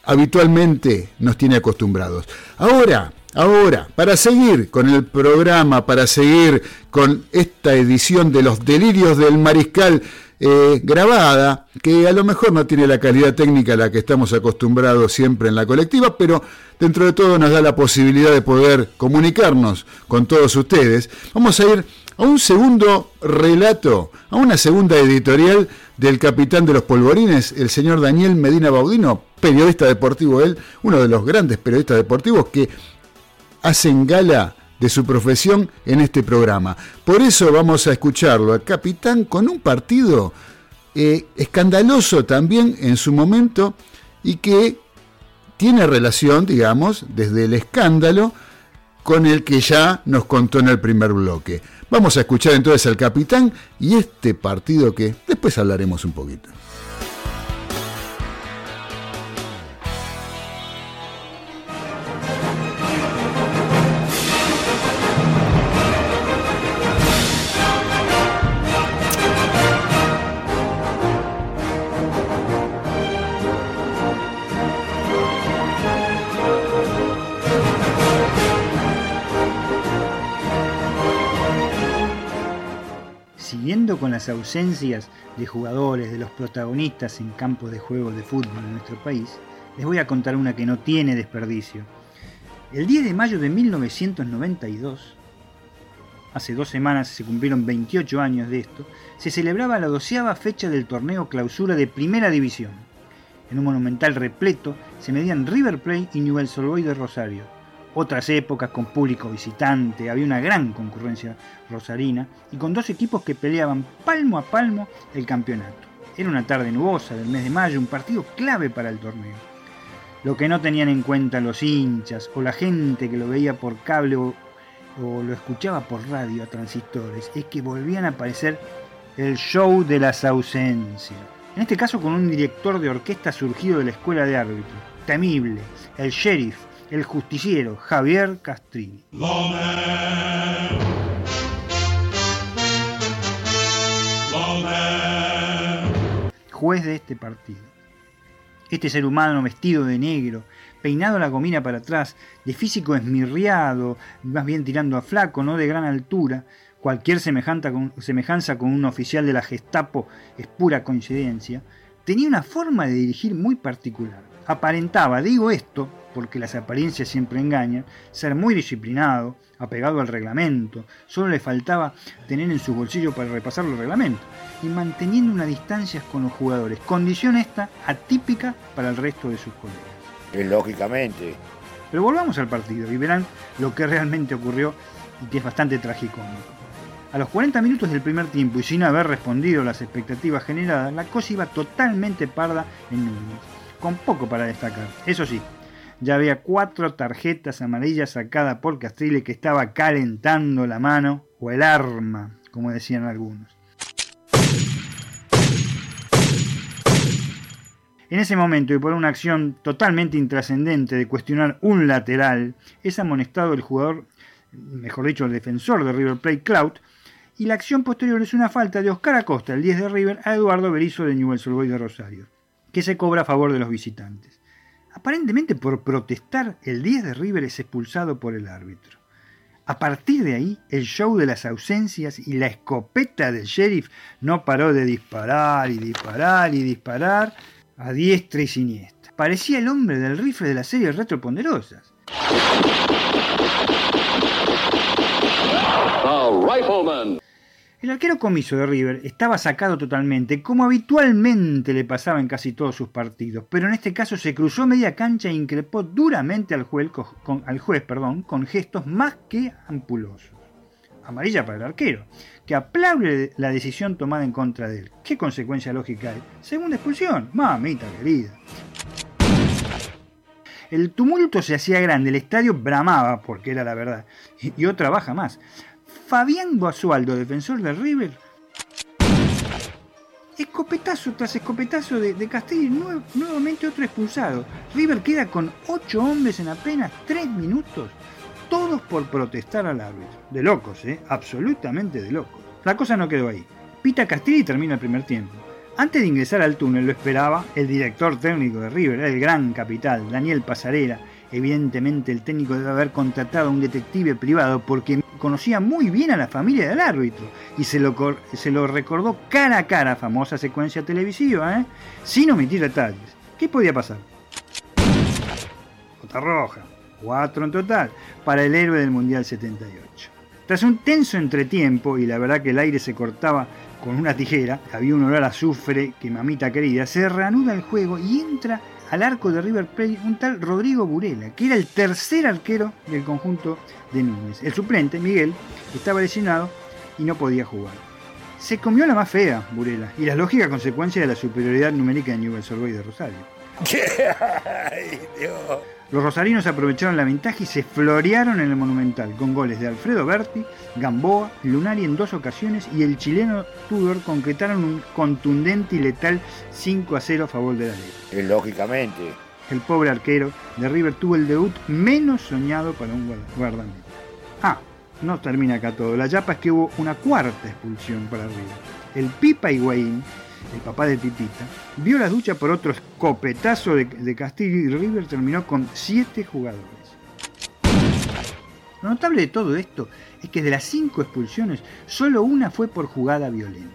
habitualmente nos tiene acostumbrados. Ahora, ahora, para seguir con el programa, para seguir con esta edición de los delirios del mariscal, eh, grabada, que a lo mejor no tiene la calidad técnica a la que estamos acostumbrados siempre en la colectiva, pero dentro de todo nos da la posibilidad de poder comunicarnos con todos ustedes. Vamos a ir a un segundo relato, a una segunda editorial del capitán de los polvorines, el señor Daniel Medina Baudino, periodista deportivo él, uno de los grandes periodistas deportivos que hacen gala de su profesión en este programa. Por eso vamos a escucharlo al capitán con un partido eh, escandaloso también en su momento y que tiene relación, digamos, desde el escándalo con el que ya nos contó en el primer bloque. Vamos a escuchar entonces al capitán y este partido que después hablaremos un poquito. Con las ausencias de jugadores, de los protagonistas en campos de juego de fútbol en nuestro país, les voy a contar una que no tiene desperdicio. El 10 de mayo de 1992, hace dos semanas se cumplieron 28 años de esto, se celebraba la doceava fecha del torneo clausura de Primera División. En un monumental repleto se medían River Plate y Newell's Old de Rosario, otras épocas con público visitante, había una gran concurrencia rosarina y con dos equipos que peleaban palmo a palmo el campeonato. Era una tarde nubosa del mes de mayo, un partido clave para el torneo. Lo que no tenían en cuenta los hinchas o la gente que lo veía por cable o, lo escuchaba por radio a transistores es que volvían a aparecer el show de las ausencias. En este caso con un director de orquesta surgido de la escuela de árbitros, temible, el sheriff, el justiciero Javier Castrini. Juez de este partido. Este ser humano vestido de negro, peinado la gomina para atrás, de físico esmirriado, más bien tirando a flaco, no de gran altura, cualquier semejanza con un oficial de la Gestapo es pura coincidencia, tenía una forma de dirigir muy particular. Aparentaba, digo esto, porque las apariencias siempre engañan, ser muy disciplinado, apegado al reglamento, solo le faltaba tener en su bolsillo para repasar los reglamentos, y manteniendo una distancia con los jugadores, condición esta atípica para el resto de sus colegas. Lógicamente. Pero volvamos al partido y verán lo que realmente ocurrió y que es bastante tragicómico. A los 40 minutos del primer tiempo y sin haber respondido las expectativas generadas, la cosa iba totalmente parda en Núñez, con poco para destacar. Eso sí, ya había cuatro tarjetas amarillas sacadas por Castrile que estaba calentando la mano o el arma, como decían algunos. En ese momento y por una acción totalmente intrascendente de cuestionar un lateral, es amonestado el jugador, mejor dicho el defensor de River Plate Cloud, y la acción posterior es una falta de Oscar Acosta, el 10 de River, a Eduardo Berizzo de Newell's Old de Rosario, que se cobra a favor de los visitantes. Aparentemente por protestar, el 10 de River es expulsado por el árbitro. A partir de ahí, el show de las ausencias y la escopeta del sheriff no paró de disparar y disparar y disparar a diestra y siniestra. Parecía el hombre del rifle de la serie Retroponderosas. El arquero comiso de River estaba sacado totalmente, como habitualmente le pasaba en casi todos sus partidos, pero en este caso se cruzó media cancha e increpó duramente al juez, con, perdón, con gestos más que ampulosos. Amarilla para el arquero, que aplaude la decisión tomada en contra de él. ¿Qué consecuencia lógica hay? Segunda expulsión, mamita querida. El tumulto se hacía grande, el estadio bramaba, porque era la verdad, y otra baja más. Fabián Guasualdo, defensor de River. Escopetazo tras escopetazo de, de Castillo nuevamente otro expulsado. River queda con ocho hombres en apenas tres minutos, todos por protestar al árbitro. De locos, ¿eh? Absolutamente de locos. La cosa no quedó ahí. Pita Castillo y termina el primer tiempo. Antes de ingresar al túnel lo esperaba el director técnico de River, el gran capital, Daniel Pasarela, Evidentemente el técnico debe haber contratado a un detective privado porque conocía muy bien a la familia del árbitro y se lo, se lo recordó cara a cara, famosa secuencia televisiva, ¿eh? sin omitir detalles. ¿Qué podía pasar? Jota roja, cuatro en total, para el héroe del Mundial 78. Tras un tenso entretiempo, y la verdad que el aire se cortaba con una tijera, había un olor a azufre que mamita querida, se reanuda el juego y entra al arco de River Plate un tal Rodrigo Burela, que era el tercer arquero del conjunto de Núñez. El suplente, Miguel, estaba lesionado y no podía jugar. Se comió la más fea, Burela, y la lógica consecuencia de la superioridad numérica de Newell's Old de Rosario. <laughs> Ay, Dios. Los rosarinos aprovecharon la ventaja y se florearon en el Monumental con goles de Alfredo Berti, Gamboa, Lunari en dos ocasiones y el chileno Tudor concretaron un contundente y letal 5 a 0 a favor de la ley. Lógicamente. El pobre arquero de River tuvo el debut menos soñado para un guardameta. Ah, no termina acá todo. La yapa es que hubo una cuarta expulsión para River. El Pipa Higuaín el papá de Pipita, vio la ducha por otro escopetazo de, Castillo y River terminó con siete jugadores. Lo notable de todo esto es que de las cinco expulsiones, solo una fue por jugada violenta.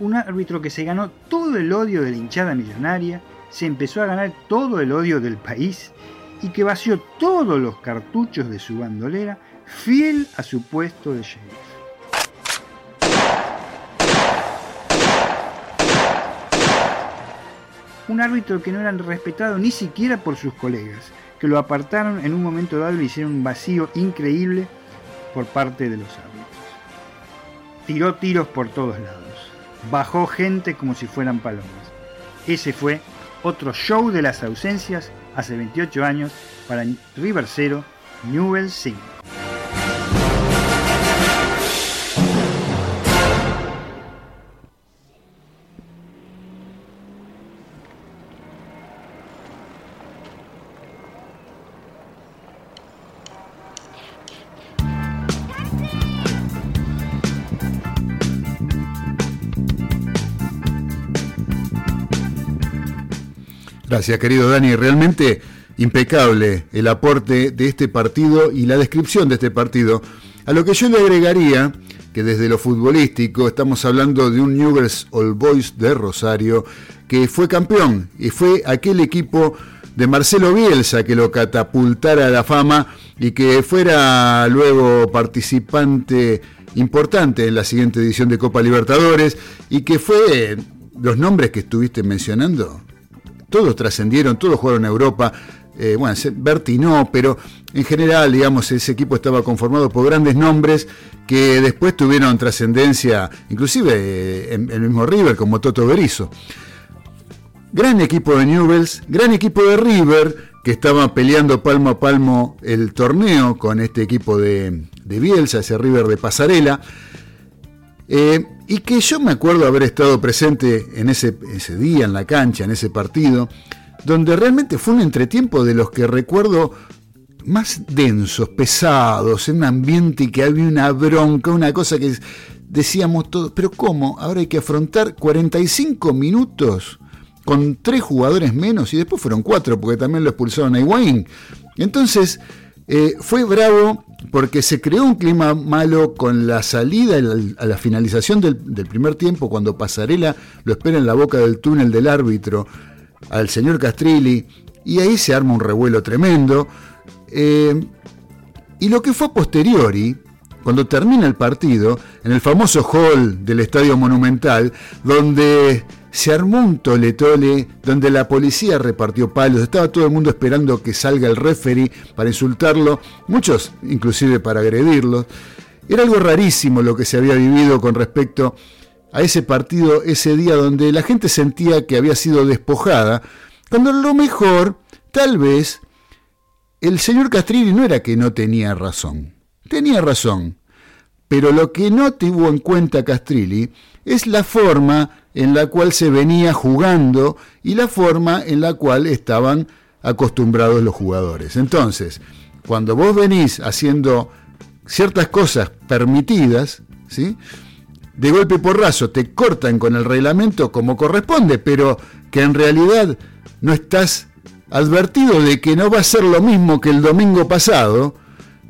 Un árbitro que se ganó todo el odio de la hinchada millonaria, se empezó a ganar todo el odio del país y que vació todos los cartuchos de su bandolera fiel a su puesto de sheriff. Un árbitro que no era respetado ni siquiera por sus colegas, que lo apartaron en un momento dado y hicieron un vacío increíble por parte de los árbitros. Tiró tiros por todos lados, bajó gente como si fueran palomas. Ese fue otro show de las ausencias hace 28 años para River 0, Newell 5. Gracias, querido Dani. Realmente impecable el aporte de este partido y la descripción de este partido. A lo que yo le agregaría que desde lo futbolístico estamos hablando de un Newell's All Boys de Rosario que fue campeón y fue aquel equipo de Marcelo Bielsa que lo catapultara a la fama y que fuera luego participante importante en la siguiente edición de Copa Libertadores y que fue los nombres que estuviste mencionando todos trascendieron, todos jugaron en Europa. Eh, bueno, Berti no, pero en general, digamos, ese equipo estaba conformado por grandes nombres que después tuvieron trascendencia, inclusive eh, en, el mismo River, como Toto Berizzo. Gran equipo de Newells, gran equipo de River, que estaba peleando palmo a palmo el torneo con este equipo de, Bielsa, ese River de Pasarela. Eh, y que yo me acuerdo haber estado presente en ese, día, en la cancha, en ese partido, donde realmente fue un entretiempo de los que recuerdo más densos, pesados, en un ambiente que había una bronca, una cosa que decíamos todos, pero ¿cómo? Ahora hay que afrontar 45 minutos con tres jugadores menos y después fueron cuatro porque también lo expulsaron a Higuaín. Entonces, eh, fue bravo porque se creó un clima malo con la salida a la finalización del, primer tiempo, cuando Pasarela lo espera en la boca del túnel del árbitro al señor Castrilli, y ahí se arma un revuelo tremendo. Eh, y lo que fue posteriori, cuando termina el partido, en el famoso hall del Estadio Monumental, donde se armó un tole tole donde la policía repartió palos, estaba todo el mundo esperando que salga el referee para insultarlo, muchos inclusive para agredirlo. Era algo rarísimo lo que se había vivido con respecto a ese partido ese día donde la gente sentía que había sido despojada, cuando lo mejor, tal vez, el señor Castrilli no era que no tenía razón, tenía razón, pero lo que no tuvo en cuenta Castrilli es la forma en la cual se venía jugando y la forma en la cual estaban acostumbrados los jugadores. Entonces, cuando vos venís haciendo ciertas cosas permitidas, ¿sí? de golpe por raso te cortan con el reglamento como corresponde, pero que en realidad no estás advertido de que no va a ser lo mismo que el domingo pasado,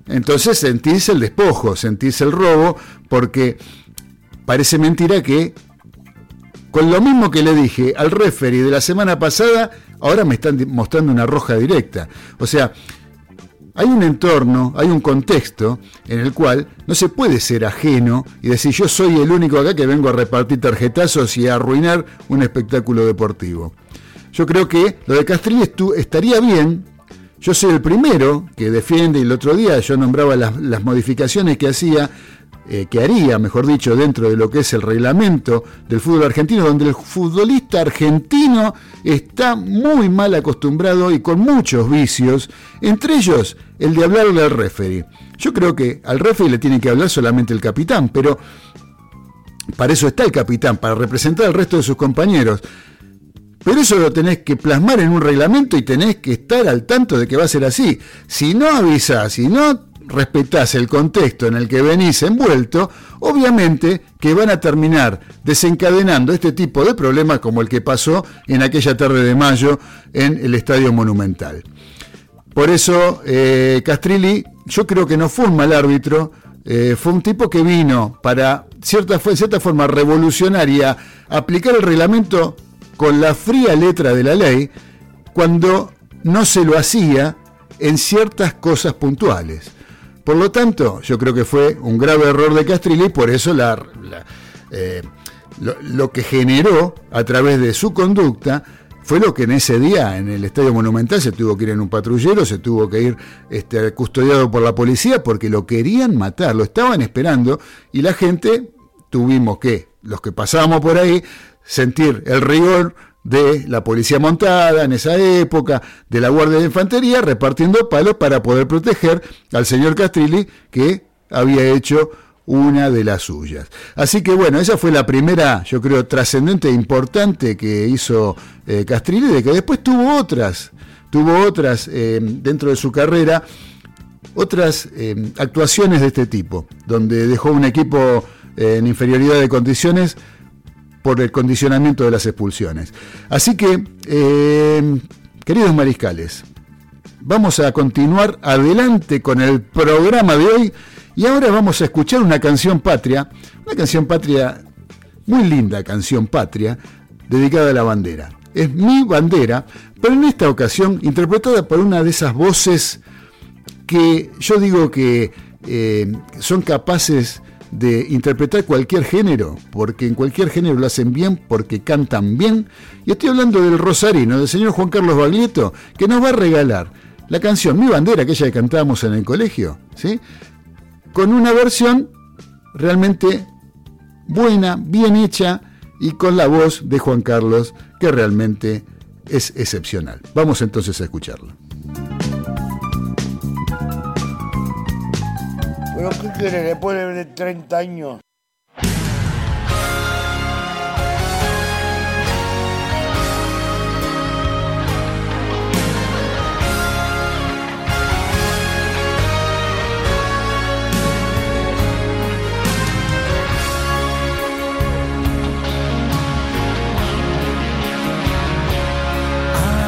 entonces sentís el despojo, sentís el robo, porque parece mentira que con lo mismo que le dije al referee de la semana pasada, ahora me están mostrando una roja directa. O sea, hay un entorno, hay un contexto en el cual no se puede ser ajeno y decir yo soy el único acá que vengo a repartir tarjetazos y a arruinar un espectáculo deportivo. Yo creo que lo de Castrilli estaría bien. Yo soy el primero que defiende, y el otro día yo nombraba las, las modificaciones que hacía eh, que haría, mejor dicho, dentro de lo que es el reglamento del fútbol argentino, donde el futbolista argentino está muy mal acostumbrado y con muchos vicios, entre ellos el de hablarle al referee. Yo creo que al referee le tiene que hablar solamente el capitán, pero para eso está el capitán, para representar al resto de sus compañeros. Pero eso lo tenés que plasmar en un reglamento y tenés que estar al tanto de que va a ser así. Si no avisás, si no respetás el contexto en el que venís envuelto, obviamente que van a terminar desencadenando este tipo de problemas como el que pasó en aquella tarde de mayo en el Estadio Monumental. Por eso, eh, Castrilli, yo creo que no fue un mal árbitro, eh, fue un tipo que vino para, cierta, cierta forma, revolucionaria, aplicar el reglamento con la fría letra de la ley, cuando no se lo hacía en ciertas cosas puntuales. Por lo tanto, yo creo que fue un grave error de Castrilli por eso eh, lo, que generó a través de su conducta fue lo que en ese día en el Estadio Monumental se tuvo que ir en un patrullero, se tuvo que ir este, custodiado por la policía porque lo querían matar, lo estaban esperando y la gente tuvimos que, los que pasábamos por ahí, sentir el rigor de la policía montada en esa época, de la Guardia de Infantería, repartiendo palos para poder proteger al señor Castrilli que había hecho una de las suyas. Así que bueno, esa fue la primera, yo creo, trascendente e importante que hizo eh, Castrilli, de que después tuvo otras, tuvo otras eh, dentro de su carrera, otras eh, actuaciones de este tipo, donde dejó un equipo en inferioridad de condiciones por el condicionamiento de las expulsiones. Así que, eh, queridos mariscales, vamos a continuar adelante con el programa de hoy y ahora vamos a escuchar una canción patria, una canción patria, muy linda canción patria, dedicada a la bandera. Es mi bandera, pero en esta ocasión interpretada por una de esas voces que yo digo que eh, son capaces de interpretar cualquier género, porque en cualquier género lo hacen bien, porque cantan bien. Y estoy hablando del Rosarino, del señor Juan Carlos Baglietto, que nos va a regalar la canción Mi Bandera, aquella que cantábamos en el colegio, ¿sí? con una versión realmente buena, bien hecha y con la voz de Juan Carlos, que realmente es excepcional. Vamos entonces a escucharlo. Pero ¿qué quiere? Después de 30 años.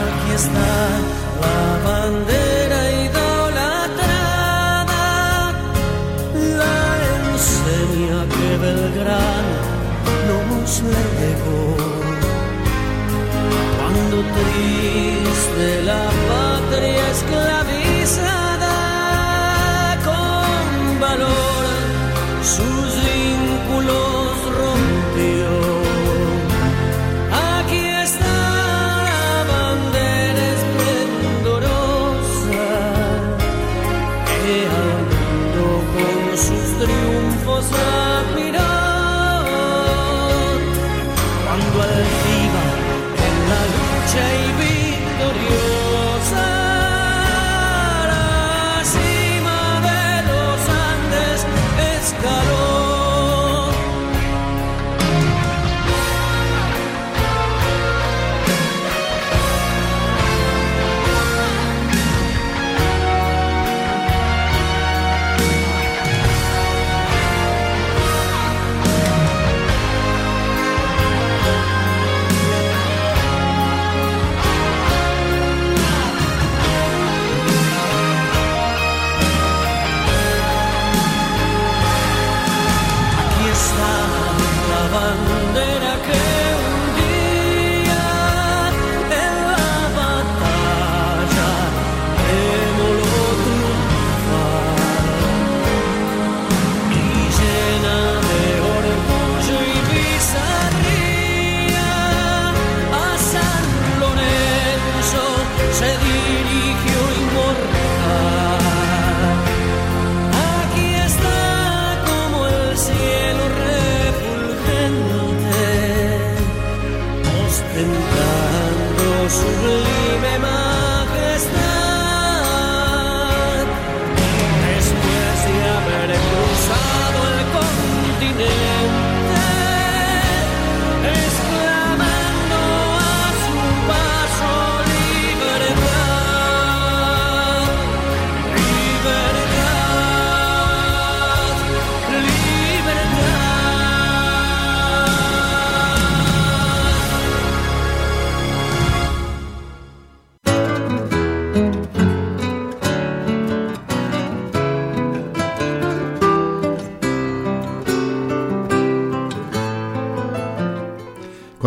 Aquí está la bandera Belgrano nos legó. Cuando triste la patria esclavizada, con valor sus vínculos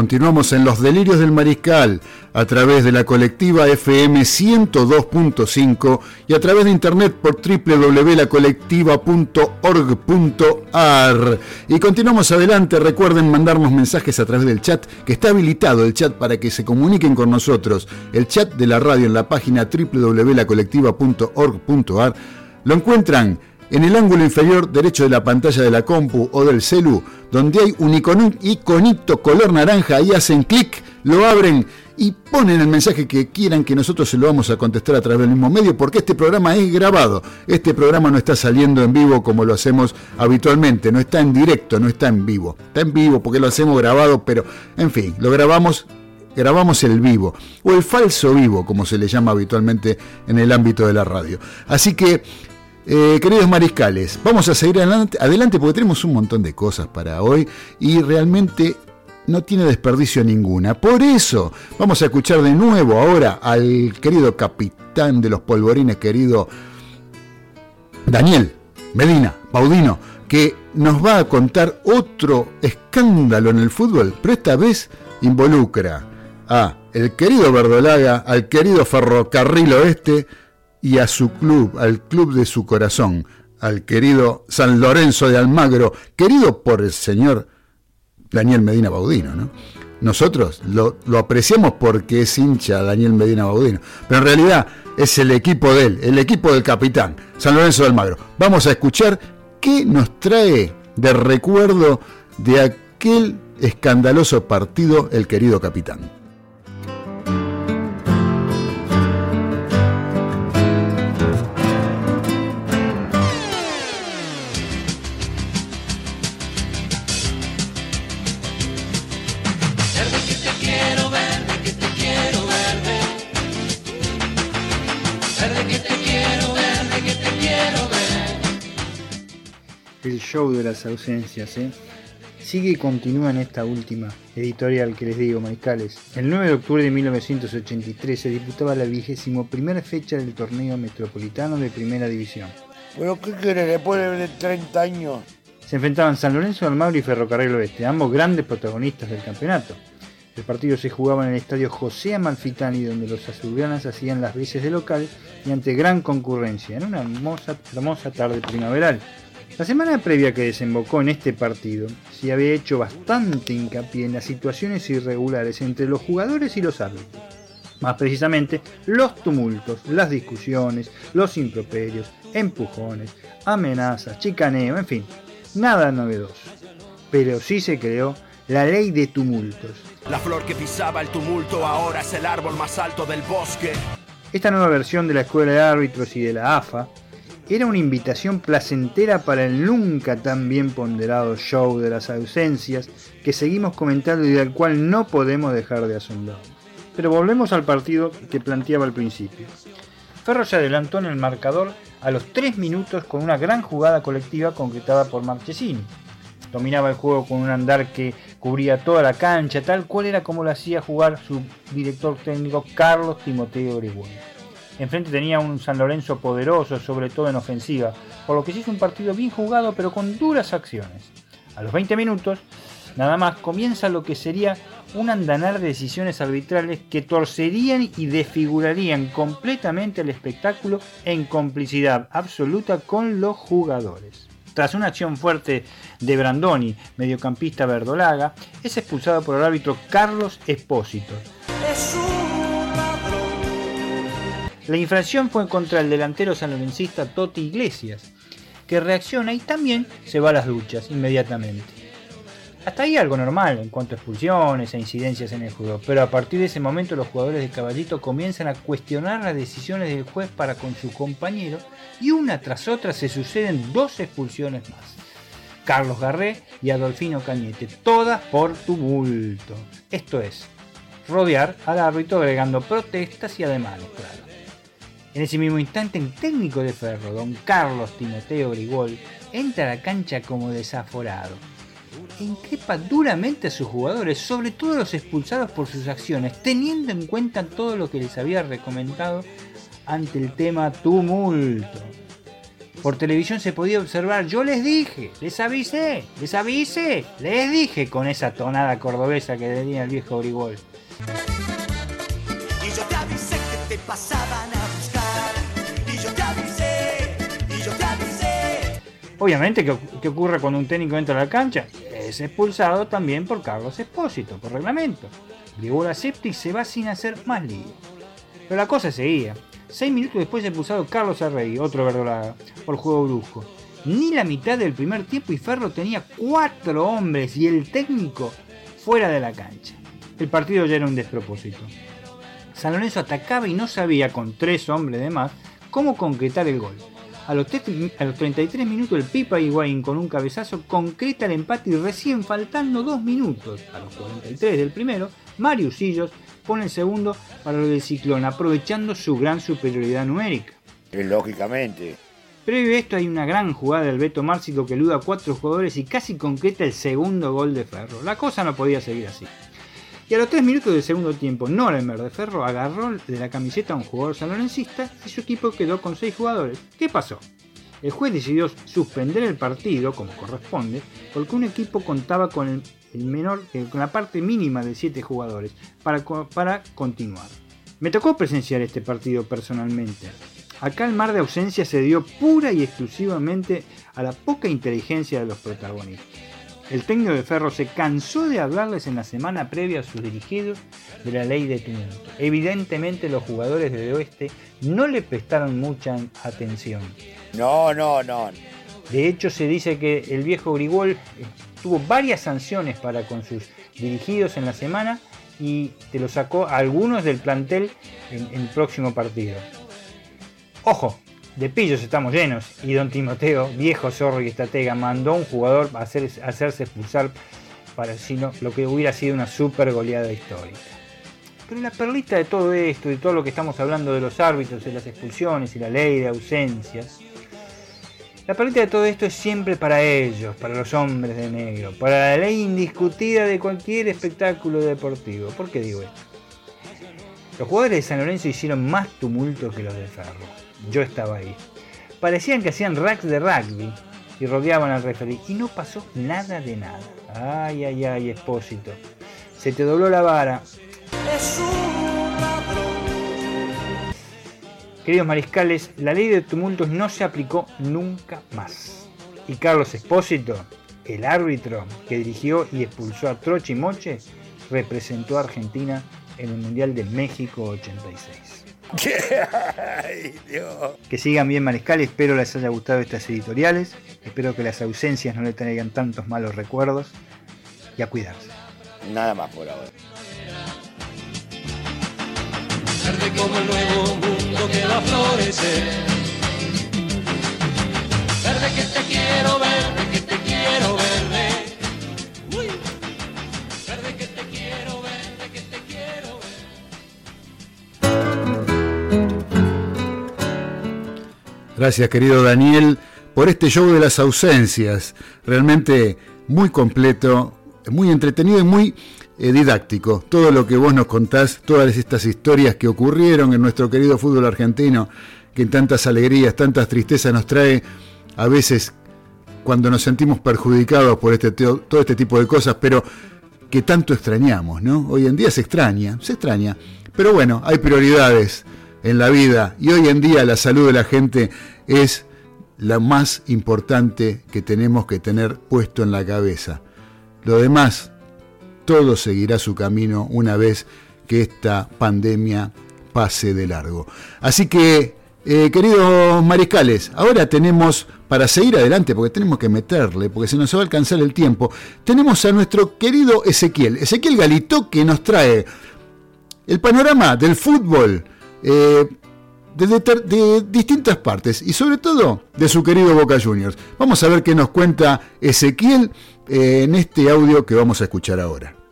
Continuamos en los delirios del mariscal a través de la colectiva FM 102.5 y a través de internet por www.lacolectiva.org.ar. Y continuamos adelante, recuerden mandarnos mensajes a través del chat, que está habilitado el chat para que se comuniquen con nosotros. El chat de la radio en la página www.lacolectiva.org.ar lo encuentran en el ángulo inferior derecho de la pantalla de la compu o del celu, donde hay un iconito color naranja, ahí hacen clic, lo abren y ponen el mensaje que quieran que nosotros se lo vamos a contestar a través del mismo medio, porque este programa es grabado. Este programa no está saliendo en vivo como lo hacemos habitualmente, no está en directo, no está en vivo. Está en vivo porque lo hacemos grabado, pero en fin, lo grabamos grabamos el vivo o el falso vivo, como se le llama habitualmente en el ámbito de la radio. Así que, eh, queridos mariscales, vamos a seguir adelante, porque tenemos un montón de cosas para hoy y realmente no tiene desperdicio ninguna. Por eso vamos a escuchar de nuevo ahora al querido capitán de los polvorines, querido Daniel Medina Baudino, que nos va a contar otro escándalo en el fútbol, pero esta vez involucra a el querido Verdolaga, al querido Ferrocarril Oeste y a su club, al club de su corazón, al querido San Lorenzo de Almagro, querido por el señor Daniel Medina Baudino, ¿no? Nosotros lo, lo, apreciamos porque es hincha Daniel Medina Baudino, pero en realidad es el equipo de él, el equipo del capitán, San Lorenzo de Almagro. Vamos a escuchar qué nos trae de recuerdo de aquel escandaloso partido el querido capitán. Show de las ausencias, ¿eh? Sigue y continúa en esta última editorial que les digo, Mariscales. El 9 de octubre de 1983 se disputaba la vigésimo primera fecha del torneo metropolitano de Primera División. ¿Pero qué quiere después de 30 años? Se enfrentaban San Lorenzo Almagro y Ferrocarril Oeste, ambos grandes protagonistas del campeonato. El partido se jugaba en el estadio José Amalfitani, donde los azulgranas hacían las veces de local y ante gran concurrencia, en una hermosa, hermosa tarde primaveral. La semana previa que desembocó en este partido, se había hecho bastante hincapié en las situaciones irregulares entre los jugadores y los árbitros. Más precisamente, los tumultos, las discusiones, los improperios, empujones, amenazas, chicaneo, en fin, nada novedoso. Pero sí se creó la ley de tumultos. La flor que pisaba el tumulto ahora es el árbol más alto del bosque. Esta nueva versión de la Escuela de Árbitros y de la AFA era una invitación placentera para el nunca tan bien ponderado show de las ausencias que seguimos comentando y del cual no podemos dejar de asombrar. Pero volvemos al partido que planteaba al principio. Ferro se adelantó en el marcador a los 3 minutos con una gran jugada colectiva concretada por Marchesini. Dominaba el juego con un andar que cubría toda la cancha, tal cual era como lo hacía jugar su director técnico Carlos Timoteo Orihuela. Enfrente tenía un San Lorenzo poderoso, sobre todo en ofensiva, por lo que se hizo un partido bien jugado pero con duras acciones. A los 20 minutos, nada más, comienza lo que sería un andanar de decisiones arbitrales que torcerían y desfigurarían completamente el espectáculo en complicidad absoluta con los jugadores. Tras una acción fuerte de Brandoni, mediocampista verdolaga, es expulsado por el árbitro Carlos Espósito. La infracción fue contra el delantero sanlorencista Toti Iglesias, que reacciona y también se va a las duchas inmediatamente. Hasta ahí algo normal en cuanto a expulsiones e incidencias en el juego, pero a partir de ese momento los jugadores de Caballito comienzan a cuestionar las decisiones del juez para con su compañero y una tras otra se suceden dos expulsiones más. Carlos Garré y Adolfino Cañete, todas por tumulto. Esto es, rodear al árbitro agregando protestas y ademanes, claro. En ese mismo instante, el técnico de Ferro, don Carlos Timoteo Grigol, entra a la cancha como desaforado. E increpa duramente a sus jugadores, sobre todo a los expulsados por sus acciones, teniendo en cuenta todo lo que les había recomendado ante el tema tumulto. Por televisión se podía observar, yo les dije, les avisé, les avisé, les dije con esa tonada cordobesa que tenía el viejo Grigol. Y yo te avisé que te pasaban Obviamente, ¿qué, ocurre cuando un técnico entra a la cancha? Es expulsado también por Carlos Espósito, por reglamento. La y se va sin hacer más lío. Pero la cosa seguía. Seis minutos después expulsado Carlos Arrey, otro verdolaga, por juego brusco. Ni la mitad del primer tiempo y Ferro tenía cuatro hombres y el técnico fuera de la cancha. El partido ya era un despropósito. San Lorenzo atacaba y no sabía, con tres hombres de más, cómo concretar el gol. A los, 33 minutos el Pipa Higuaín con un cabezazo concreta el empate y recién faltando dos minutos, a los 43 del primero, Mario Sillos pone el segundo para el del Ciclón, aprovechando su gran superioridad numérica. Lógicamente. Previo a esto hay una gran jugada del Beto Márcico que eluda a cuatro jugadores y casi concreta el segundo gol de Ferro. La cosa no podía seguir así. Y a los 3 minutos del segundo tiempo, Nuremberg de Ferro agarró de la camiseta a un jugador sanlorencista y su equipo quedó con 6 jugadores. ¿Qué pasó? El juez decidió suspender el partido, como corresponde, porque un equipo contaba con el, menor, eh, con la parte mínima de 7 jugadores para, para continuar. Me tocó presenciar este partido personalmente. Acá el mar de ausencia se dio pura y exclusivamente a la poca inteligencia de los protagonistas. El técnico de Ferro se cansó de hablarles en la semana previa a sus dirigidos de la ley de tumulto. Evidentemente los jugadores de Oeste no le prestaron mucha atención. No, no, no. De hecho se dice que el viejo Grigol tuvo varias sanciones para con sus dirigidos en la semana y te lo sacó a algunos del plantel en el próximo partido. Ojo, de pillos estamos llenos y don Timoteo, viejo zorro y estratega, mandó a un jugador a, hacerse expulsar para sino, lo que hubiera sido una super goleada histórica. Pero la perlita de todo esto y todo lo que estamos hablando de los árbitros, de las expulsiones y la ley de ausencias, la perlita de todo esto es siempre para ellos, para los hombres de negro, para la ley indiscutida de cualquier espectáculo deportivo. ¿Por qué digo esto? Los jugadores de San Lorenzo hicieron más tumulto que los de Ferro yo estaba ahí. Parecían que hacían racks de rugby y rodeaban al referee y no pasó nada de nada. Ay, ay, ay, expósito. Se te dobló la vara. Es un ladrón. Queridos mariscales, la ley de tumultos no se aplicó nunca más. Y Carlos Espósito, el árbitro que dirigió y expulsó a Troche y Moche, representó a Argentina en el Mundial de México 86. <laughs> Que sigan bien Mariscal, espero les haya gustado estas editoriales, espero que las ausencias no le traigan tantos malos recuerdos y a cuidarse. Nada más por ahora. Verde como el nuevo mundo que va a florecer. Verde que te quiero, verde que te quiero. Verde Gracias, querido Daniel, por este show de las ausencias. Realmente muy completo, muy entretenido y muy eh, didáctico. Todo lo que vos nos contás, todas estas historias que ocurrieron en nuestro querido fútbol argentino, que tantas alegrías, tantas tristezas nos trae, a veces cuando nos sentimos perjudicados por este, todo este tipo de cosas, pero que tanto extrañamos, ¿no? Hoy en día se extraña, se extraña. Pero bueno, hay prioridades en la vida y hoy en día la salud de la gente es la más importante que tenemos que tener puesto en la cabeza. Lo demás, todo seguirá su camino una vez que esta pandemia pase de largo. Así que, eh, queridos mariscales, ahora tenemos, para seguir adelante, porque tenemos que meterle, porque se nos va a alcanzar el tiempo, tenemos a nuestro querido Ezequiel, Ezequiel Galito, que nos trae el panorama del fútbol eh, de, distintas partes y sobre todo de su querido Boca Juniors. Vamos a ver qué nos cuenta Ezequiel eh, en este audio que vamos a escuchar ahora.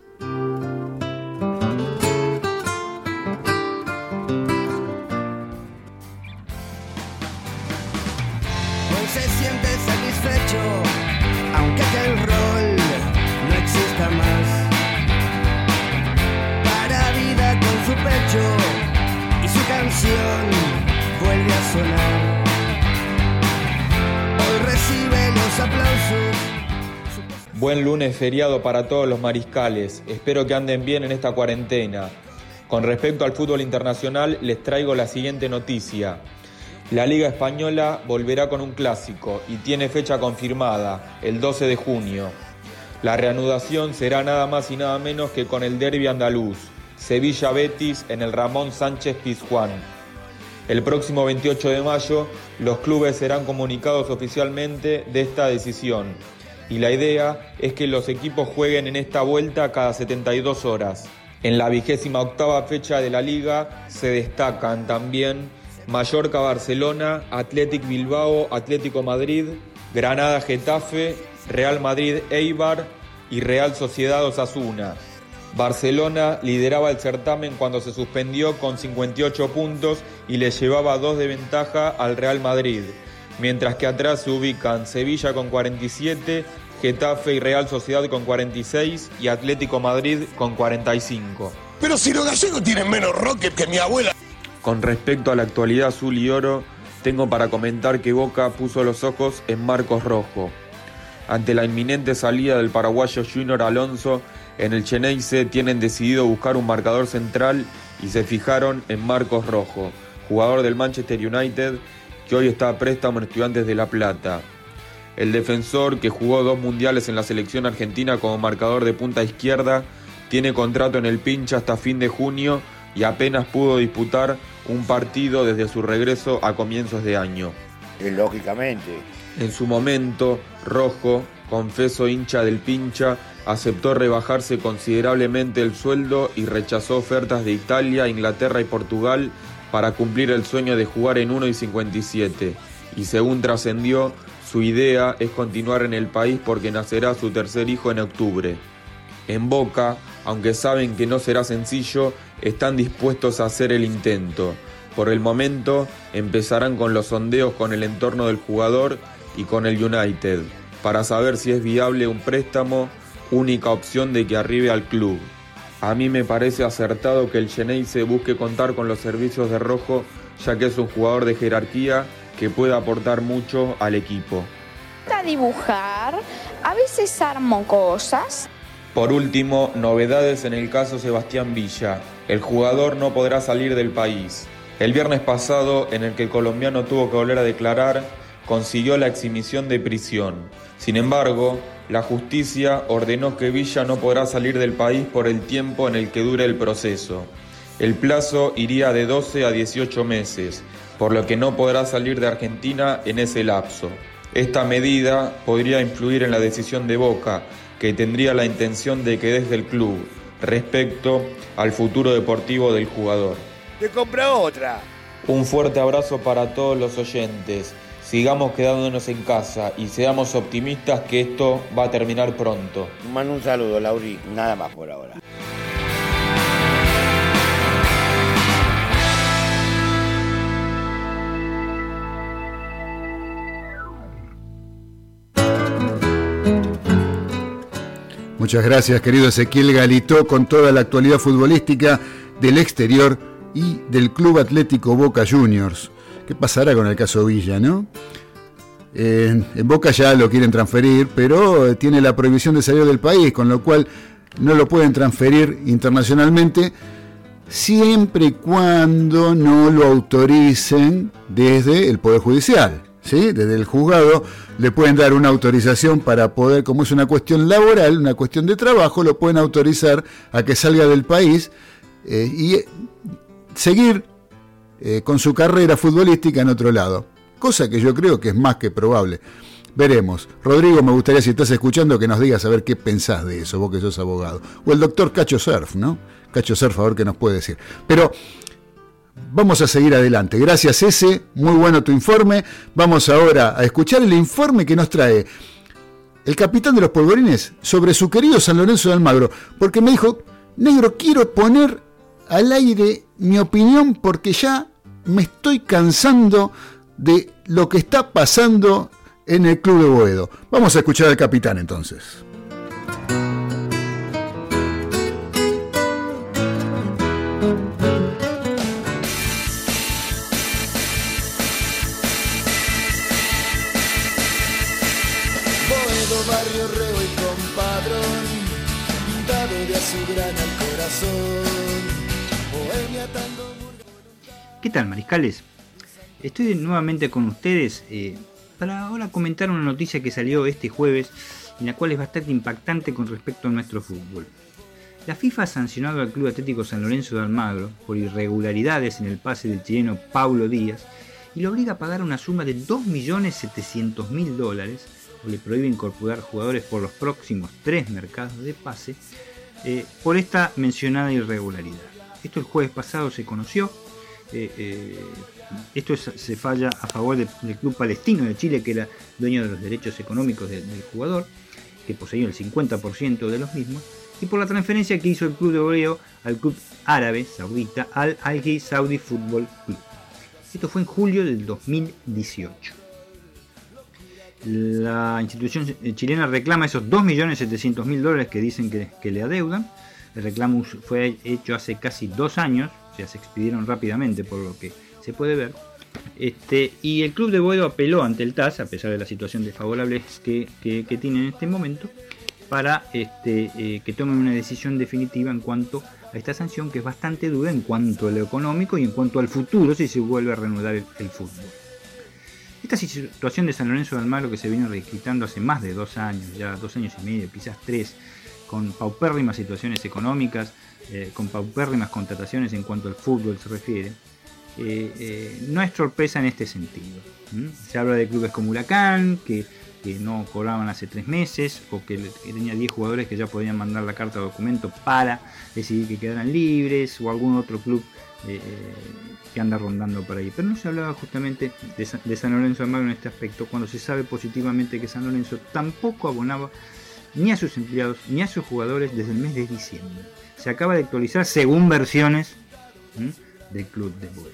Buen lunes feriado para todos los mariscales. Espero que anden bien en esta cuarentena. Con respecto al fútbol internacional, les traigo la siguiente noticia. La Liga Española volverá con un clásico y tiene fecha confirmada, el 12 de junio. La reanudación será nada más y nada menos que con el derby andaluz, Sevilla Betis en el Ramón Sánchez Pizjuán. El próximo 28 de mayo, los clubes serán comunicados oficialmente de esta decisión y la idea es que los equipos jueguen en esta vuelta cada 72 horas. En la vigésima octava fecha de la liga se destacan también Mallorca Barcelona, Athletic Bilbao, Atlético Madrid, Granada Getafe, Real Madrid Eibar y Real Sociedad Osasuna. Barcelona lideraba el certamen cuando se suspendió con 58 puntos y le llevaba dos de ventaja al Real Madrid mientras que atrás se ubican Sevilla con 47, Getafe y Real Sociedad con 46 y Atlético Madrid con 45. Pero si los gallegos tienen menos rocket que mi abuela. Con respecto a la actualidad azul y oro, tengo para comentar que Boca puso los ojos en Marcos Rojo. Ante la inminente salida del paraguayo Junior Alonso, en el Cheneise tienen decidido buscar un marcador central y se fijaron en Marcos Rojo, jugador del Manchester United que hoy está a préstamo en Estudiantes de La Plata. El defensor, que jugó dos mundiales en la selección argentina como marcador de punta izquierda, tiene contrato en el pincha hasta fin de junio y apenas pudo disputar un partido desde su regreso a comienzos de año. Lógicamente. En su momento, Rojo, confeso hincha del pincha, aceptó rebajarse considerablemente el sueldo y rechazó ofertas de Italia, Inglaterra y Portugal para cumplir el sueño de jugar en 1 y 57. Y según trascendió, su idea es continuar en el país porque nacerá su tercer hijo en octubre. En Boca, aunque saben que no será sencillo, están dispuestos a hacer el intento. Por el momento, empezarán con los sondeos con el entorno del jugador y con el United, para saber si es viable un préstamo, única opción de que arribe al club. A mí me parece acertado que el se busque contar con los servicios de Rojo, ya que es un jugador de jerarquía que puede aportar mucho al equipo. A dibujar, a veces armo cosas. Por último, novedades en el caso Sebastián Villa. El jugador no podrá salir del país. El viernes pasado, en el que el colombiano tuvo que volver a declarar, consiguió la exhibición de prisión. Sin embargo, la justicia ordenó que Villa no podrá salir del país por el tiempo en el que dure el proceso. El plazo iría de 12 a 18 meses, por lo que no podrá salir de Argentina en ese lapso. Esta medida podría influir en la decisión de Boca, que tendría la intención de que desde el club respecto al futuro deportivo del jugador te compra otra. Un fuerte abrazo para todos los oyentes. Sigamos quedándonos en casa y seamos optimistas que esto va a terminar pronto. Mando un saludo, Lauri. Nada más por ahora. Muchas gracias, querido Ezequiel Galito, con toda la actualidad futbolística del exterior y del Club Atlético Boca Juniors. ¿Qué pasará con el caso Villa, no? En, Boca ya lo quieren transferir, pero tiene la prohibición de salir del país, con lo cual no lo pueden transferir internacionalmente siempre y cuando no lo autoricen desde el Poder Judicial. ¿Sí? Desde el juzgado le pueden dar una autorización para poder, como es una cuestión laboral, una cuestión de trabajo, lo pueden autorizar a que salga del país eh, y seguir eh, con su carrera futbolística en otro lado. Cosa que yo creo que es más que probable. Veremos. Rodrigo, me gustaría, si estás escuchando, que nos digas a ver qué pensás de eso, vos que sos abogado. O el doctor Cacho Surf, ¿no? Cacho Surf, a ver qué nos puede decir. Pero vamos a seguir adelante. Gracias, ese. Muy bueno tu informe. Vamos ahora a escuchar el informe que nos trae el capitán de los polvorines sobre su querido San Lorenzo de Almagro. Porque me dijo, negro, quiero poner al aire mi opinión porque ya me estoy cansando de lo que está pasando en el Club de Boedo. Vamos a escuchar al capitán entonces. ¿Qué tal, mariscales? Estoy nuevamente con ustedes eh, para ahora comentar una noticia que salió este jueves, en la cual es bastante impactante con respecto a nuestro fútbol. La FIFA ha sancionado al Club Atlético San Lorenzo de Almagro por irregularidades en el pase del chileno Paulo Díaz y lo obliga a pagar una suma de 2.700.000 dólares, o le prohíbe incorporar jugadores por los próximos tres mercados de pase, eh, por esta mencionada irregularidad. Esto el jueves pasado se conoció eh, eh, esto se falla a favor del, Club Palestino de Chile, que era dueño de los derechos económicos del jugador, que poseía el 50% de los mismos, y por la transferencia que hizo el Club de Oreo al Club Árabe Saudita, al Al Saudi Football Club. Esto fue en julio del 2018. La institución chilena reclama esos 2.700.000 dólares que dicen que, le adeudan. El reclamo fue hecho hace casi dos años, o sea, se expidieron rápidamente por lo que se puede ver. Este, y el club de Boedo apeló ante el TAS, a pesar de la situación desfavorable que, tiene en este momento, para este, eh, que tomen una decisión definitiva en cuanto a esta sanción, que es bastante dura en cuanto a lo económico y en cuanto al futuro, si se vuelve a reanudar el fútbol. Esta situación de San Lorenzo de Almagro que se viene registrando hace más de dos años, ya dos años y medio, quizás tres, con paupérrimas situaciones económicas, eh, con paupérrimas contrataciones en cuanto al fútbol se refiere, eh, eh, no es sorpresa en este sentido. Se habla de clubes como Huracán, que, no cobraban hace tres meses, o que, tenía 10 jugadores que ya podían mandar la carta de documento para decidir que quedaran libres, o algún otro club que anda rondando por ahí. Pero no se hablaba justamente de, Sa- de San Lorenzo de Almagro en este aspecto, cuando se sabe positivamente que San Lorenzo tampoco abonaba ni a sus empleados ni a sus jugadores desde el mes de diciembre. Se acaba de actualizar según versiones del club de Boedo.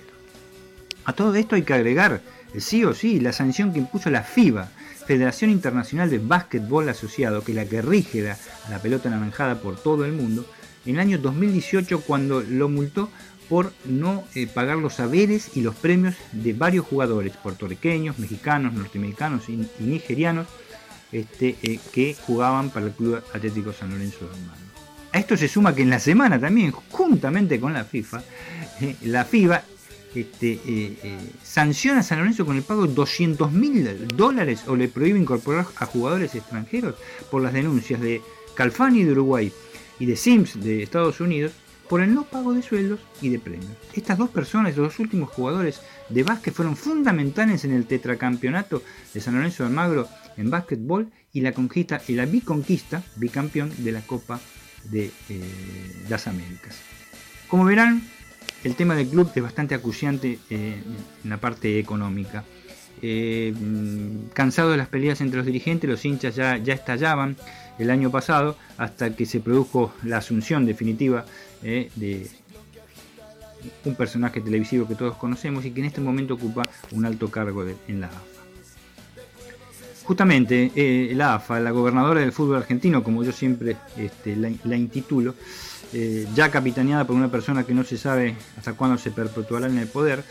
A todo esto hay que agregar, eh, sí o sí, la sanción que impuso la FIBA, Federación Internacional de Básquetbol Asociado, que es la que rige la, la pelota naranjada por todo el mundo, en el año 2018 cuando lo multó por no eh, pagar los saberes y los premios de varios jugadores puertorriqueños, mexicanos, norteamericanos y, nigerianos este, eh, que jugaban para el Club Atlético San Lorenzo de Almagro. A esto se suma que en la semana también, juntamente con la FIFA, eh, la FIBA este, sanciona a San Lorenzo con el pago de 200 mil dólares o le prohíbe incorporar a jugadores extranjeros por las denuncias de Calfani de Uruguay y de Sims de Estados Unidos por el no pago de sueldos y de premios. Estas dos personas, los dos últimos jugadores de básquet, fueron fundamentales en el tetracampeonato de San Lorenzo de Almagro en básquetbol y la conquista y la biconquista, bicampeón de la Copa de eh, las Américas. Como verán, el tema del club es bastante acuciante eh, en la parte económica. Eh, mm, cansado de las peleas entre los dirigentes, los hinchas ya, ya estallaban el año pasado hasta que se produjo la asunción definitiva eh, de un personaje televisivo que todos conocemos y que en este momento ocupa un alto cargo en la AFA. Justamente eh, la AFA, la gobernadora del fútbol argentino, como yo siempre este, la, la intitulo, eh, ya capitaneada por una persona que no se sabe hasta cuándo se perpetuará en el poder,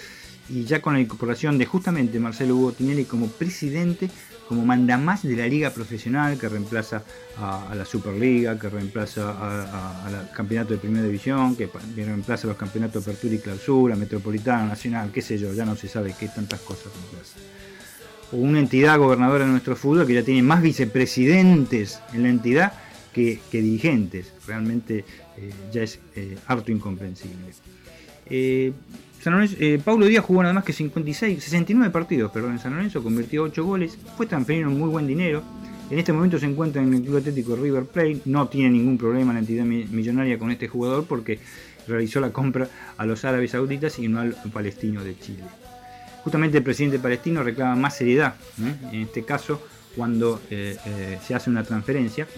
y ya con la incorporación de justamente Marcelo Hugo Tinelli como presidente, como mandamás de la liga profesional que reemplaza a, la Superliga, que reemplaza al campeonato de primera división, que, reemplaza los campeonatos de apertura y clausura, metropolitana, nacional, qué sé yo, ya no se sabe qué tantas cosas reemplaza. O una entidad gobernadora de nuestro fútbol que ya tiene más vicepresidentes en la entidad que, que dirigentes. Realmente eh, ya es eh, harto incomprensible. Eh, San eh, Paulo Díaz jugó nada más que 56, 69 partidos perdón, en San Lorenzo, convirtió 8 goles, fue transferido muy buen dinero. En este momento se encuentra en el Club Atlético River Plate, no tiene ningún problema la entidad mi- millonaria con este jugador porque realizó la compra a los árabes sauditas y no al palestino de Chile. Justamente el presidente palestino reclama más seriedad, ¿eh? en este caso cuando eh, se hace una transferencia.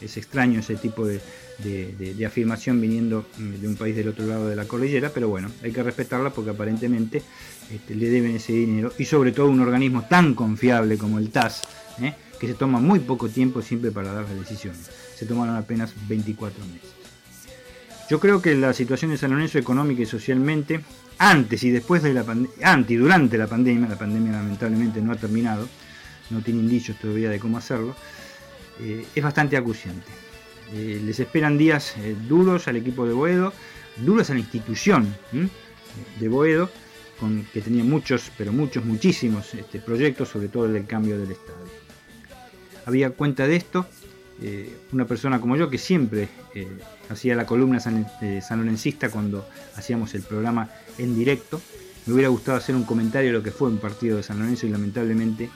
Es extraño ese tipo de, de- afirmación viniendo mm, de un país del otro lado de la cordillera, pero bueno, hay que respetarla porque aparentemente este, le deben ese dinero y sobre todo un organismo tan confiable como el TAS, ¿eh? que se toma muy poco tiempo siempre para dar las decisiones. Se tomaron apenas 24 meses. Yo creo que la situación de San Lorenzo económica y socialmente, antes y después de la pandemia, antes y durante la pandemia, la pandemia lamentablemente no ha terminado, no tiene indicios todavía de cómo hacerlo, eh, es bastante acuciante. Eh, les esperan días eh, duros al equipo de Boedo, duros a la institución ¿m? de Boedo, con, que tenía muchos, pero muchos, muchísimos este, proyectos, sobre todo el del cambio del estadio. Había cuenta de esto eh, una persona como yo que siempre eh, hacía la columna san, eh, sanlorencista cuando hacíamos el programa en directo. Me hubiera gustado hacer un comentario de lo que fue un partido de San Lorenzo y lamentablemente eh,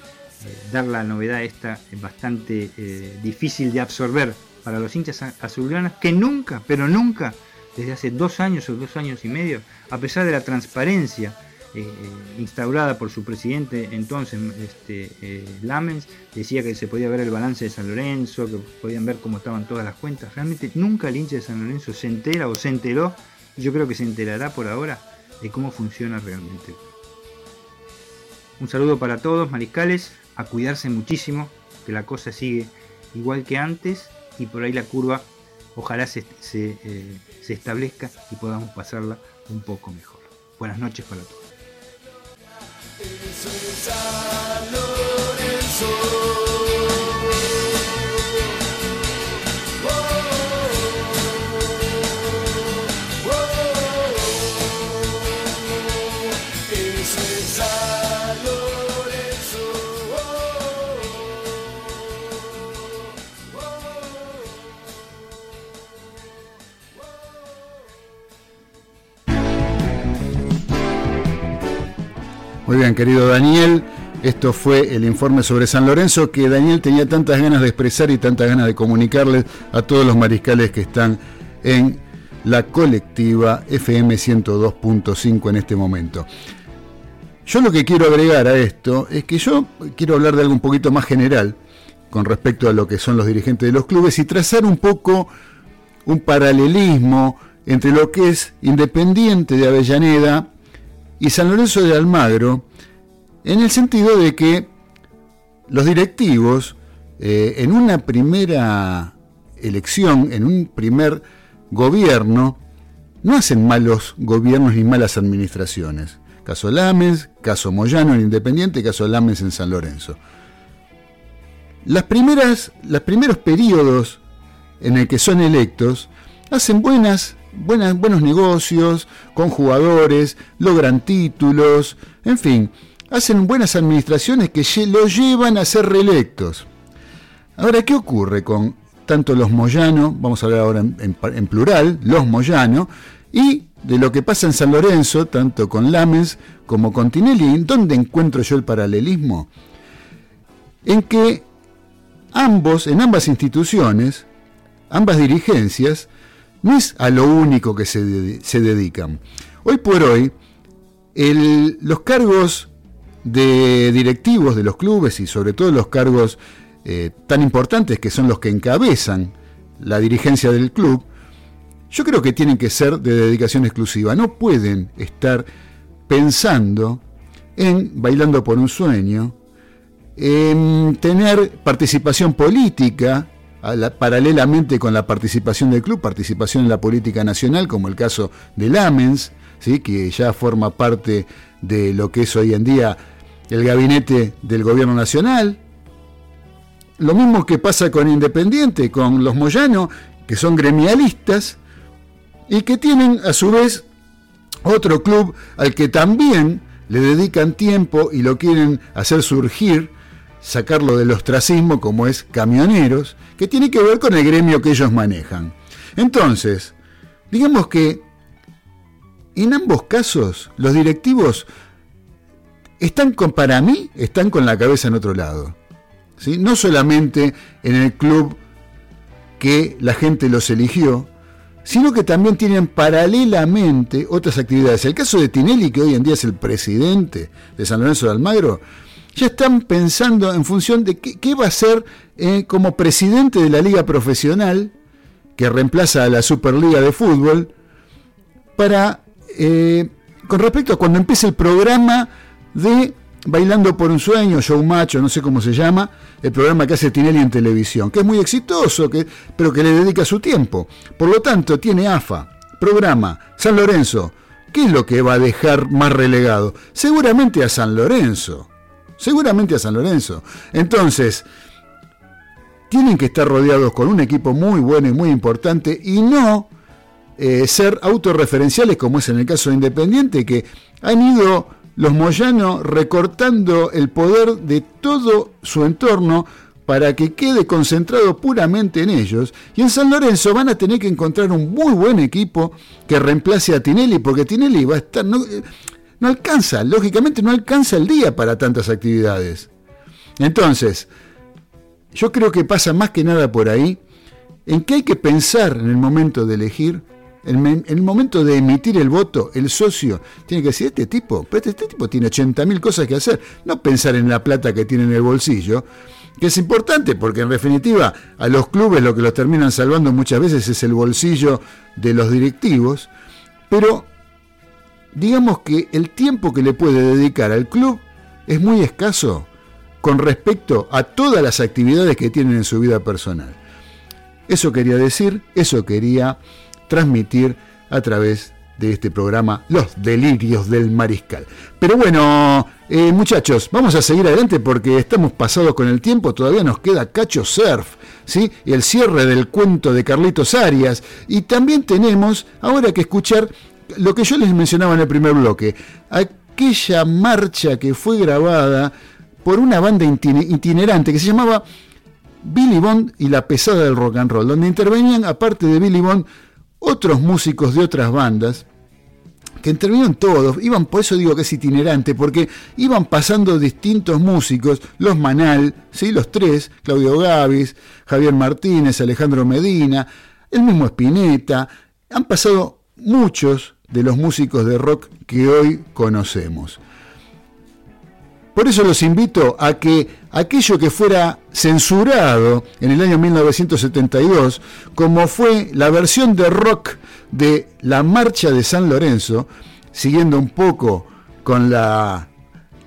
dar la novedad esta es bastante eh, difícil de absorber para los hinchas azulgranas que nunca, pero nunca, desde hace dos años o dos años y medio, a pesar de la transparencia eh, eh, instaurada por su presidente entonces, este, eh, Lamens, decía que se podía ver el balance de San Lorenzo, que podían ver cómo estaban todas las cuentas. Realmente nunca el hincha de San Lorenzo se entera o se enteró, y yo creo que se enterará por ahora, de cómo funciona realmente. Un saludo para todos, mariscales. a cuidarse muchísimo, que la cosa sigue igual que antes y por ahí la curva ojalá se, eh, se establezca y podamos pasarla un poco mejor. Buenas noches para todos. Muy bien, querido Daniel. Esto fue el informe sobre San Lorenzo que Daniel tenía tantas ganas de expresar y tantas ganas de comunicarles a todos los mariscales que están en la colectiva FM 102.5 en este momento. Yo lo que quiero agregar a esto es que yo quiero hablar de algo un poquito más general con respecto a lo que son los dirigentes de los clubes y trazar un poco un paralelismo entre lo que es Independiente de Avellaneda y San Lorenzo de Almagro, en el sentido de que los directivos, eh, en una primera elección, en un primer gobierno, no hacen malos gobiernos ni malas administraciones. Caso Lamens, caso Moyano en Independiente, caso Lamens en San Lorenzo. Las primeras, los primeros periodos en el que son electos hacen buenas, buenos negocios con jugadores, logran títulos, en fin, hacen buenas administraciones que los llevan a ser reelectos. Ahora, ¿qué ocurre con tanto los Moyano, vamos a hablar ahora en, en, plural, los Moyano, y de lo que pasa en San Lorenzo, tanto con Lamens como con Tinelli, ¿dónde encuentro yo el paralelismo? En que ambos, en ambas instituciones, ambas dirigencias, no es a lo único que se, se dedican. Hoy por hoy, los cargos de directivos de los clubes y sobre todo los cargos eh, tan importantes que son los que encabezan la dirigencia del club, yo creo que tienen que ser de dedicación exclusiva. No pueden estar pensando en bailando por un sueño, en tener participación política la, paralelamente con la participación del club, participación en la política nacional, como el caso de Lamens, ¿sí? que ya forma parte de lo que es hoy en día el gabinete del gobierno nacional. Lo mismo que pasa con Independiente, con los Moyano, que son gremialistas y que tienen a su vez otro club al que también le dedican tiempo y lo quieren hacer surgir, sacarlo del ostracismo como es camioneros, que tiene que ver con el gremio que ellos manejan. Entonces, digamos que en ambos casos los directivos están con, para mí, están con la cabeza en otro lado. ¿sí? No solamente en el club que la gente los eligió, sino que también tienen paralelamente otras actividades. El caso de Tinelli, que hoy en día es el presidente de San Lorenzo de Almagro, ya están pensando en función de qué, va a hacer eh, como presidente de la liga profesional, que reemplaza a la Superliga de Fútbol, para, eh, con respecto a cuando empiece el programa de Bailando por un sueño, Show Macho, no sé cómo se llama, el programa que hace Tinelli en televisión, que es muy exitoso, que, pero que le dedica su tiempo. Por lo tanto, tiene AFA, programa, San Lorenzo. ¿Qué es lo que va a dejar más relegado? Seguramente a San Lorenzo. Seguramente a San Lorenzo. Entonces, tienen que estar rodeados con un equipo muy bueno y muy importante y no eh, ser autorreferenciales como es en el caso de Independiente, que han ido los Moyano recortando el poder de todo su entorno para que quede concentrado puramente en ellos. Y en San Lorenzo van a tener que encontrar un muy buen equipo que reemplace a Tinelli, porque Tinelli va a estar... no alcanza, lógicamente no alcanza el día para tantas actividades. Entonces, yo creo que pasa más que nada por ahí, en que hay que pensar en el momento de elegir en el momento de emitir el voto, el socio tiene que decir, este tipo, este, este tipo tiene 80.000 cosas que hacer, no pensar en la plata que tiene en el bolsillo, que es importante porque en definitiva a los clubes lo que los terminan salvando muchas veces es el bolsillo de los directivos, pero digamos que el tiempo que le puede dedicar al club es muy escaso con respecto a todas las actividades que tienen en su vida personal. Eso quería decir, eso quería transmitir a través de este programa Los Delirios del Mariscal. Pero bueno, eh, muchachos, vamos a seguir adelante porque estamos pasados con el tiempo, todavía nos queda Cacho Surf, ¿sí? el cierre del cuento de Carlitos Arias, y también tenemos ahora que escuchar lo que yo les mencionaba en el primer bloque, aquella marcha que fue grabada por una banda itinerante que se llamaba Billy Bond y la pesada del rock and roll, donde intervenían, aparte de Billy Bond, otros músicos de otras bandas, que intervinieron todos, iban, por eso digo que es itinerante, porque iban pasando distintos músicos, los Manal, ¿sí? los tres, Claudio Gavis, Javier Martínez, Alejandro Medina, el mismo Spinetta, han pasado muchos de los músicos de rock que hoy conocemos. Por eso los invito a que aquello que fuera censurado en el año 1972, como fue la versión de rock de la Marcha de San Lorenzo, siguiendo un poco con la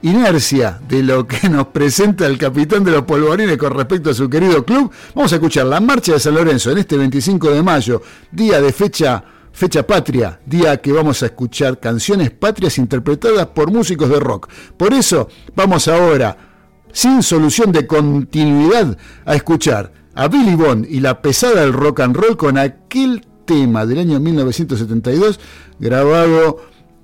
inercia de lo que <laughs> nos presenta el capitán de los polvorines con respecto a su querido club, vamos a escuchar la Marcha de San Lorenzo en este 25 de mayo, día de fecha Fecha Patria, día que vamos a escuchar canciones patrias interpretadas por músicos de rock. Por eso vamos ahora, sin solución de continuidad, a escuchar a Billy Bond y la pesada del rock and roll con aquel tema del año 1972 grabado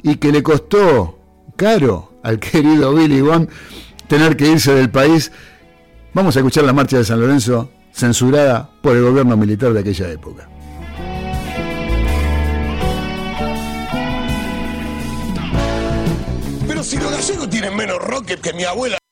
y que le costó caro al <laughs> querido Billy Bond tener que irse del país. Vamos a escuchar la marcha de San Lorenzo censurada por el gobierno militar de aquella época. Gallegos tienen menos rock que mi abuela.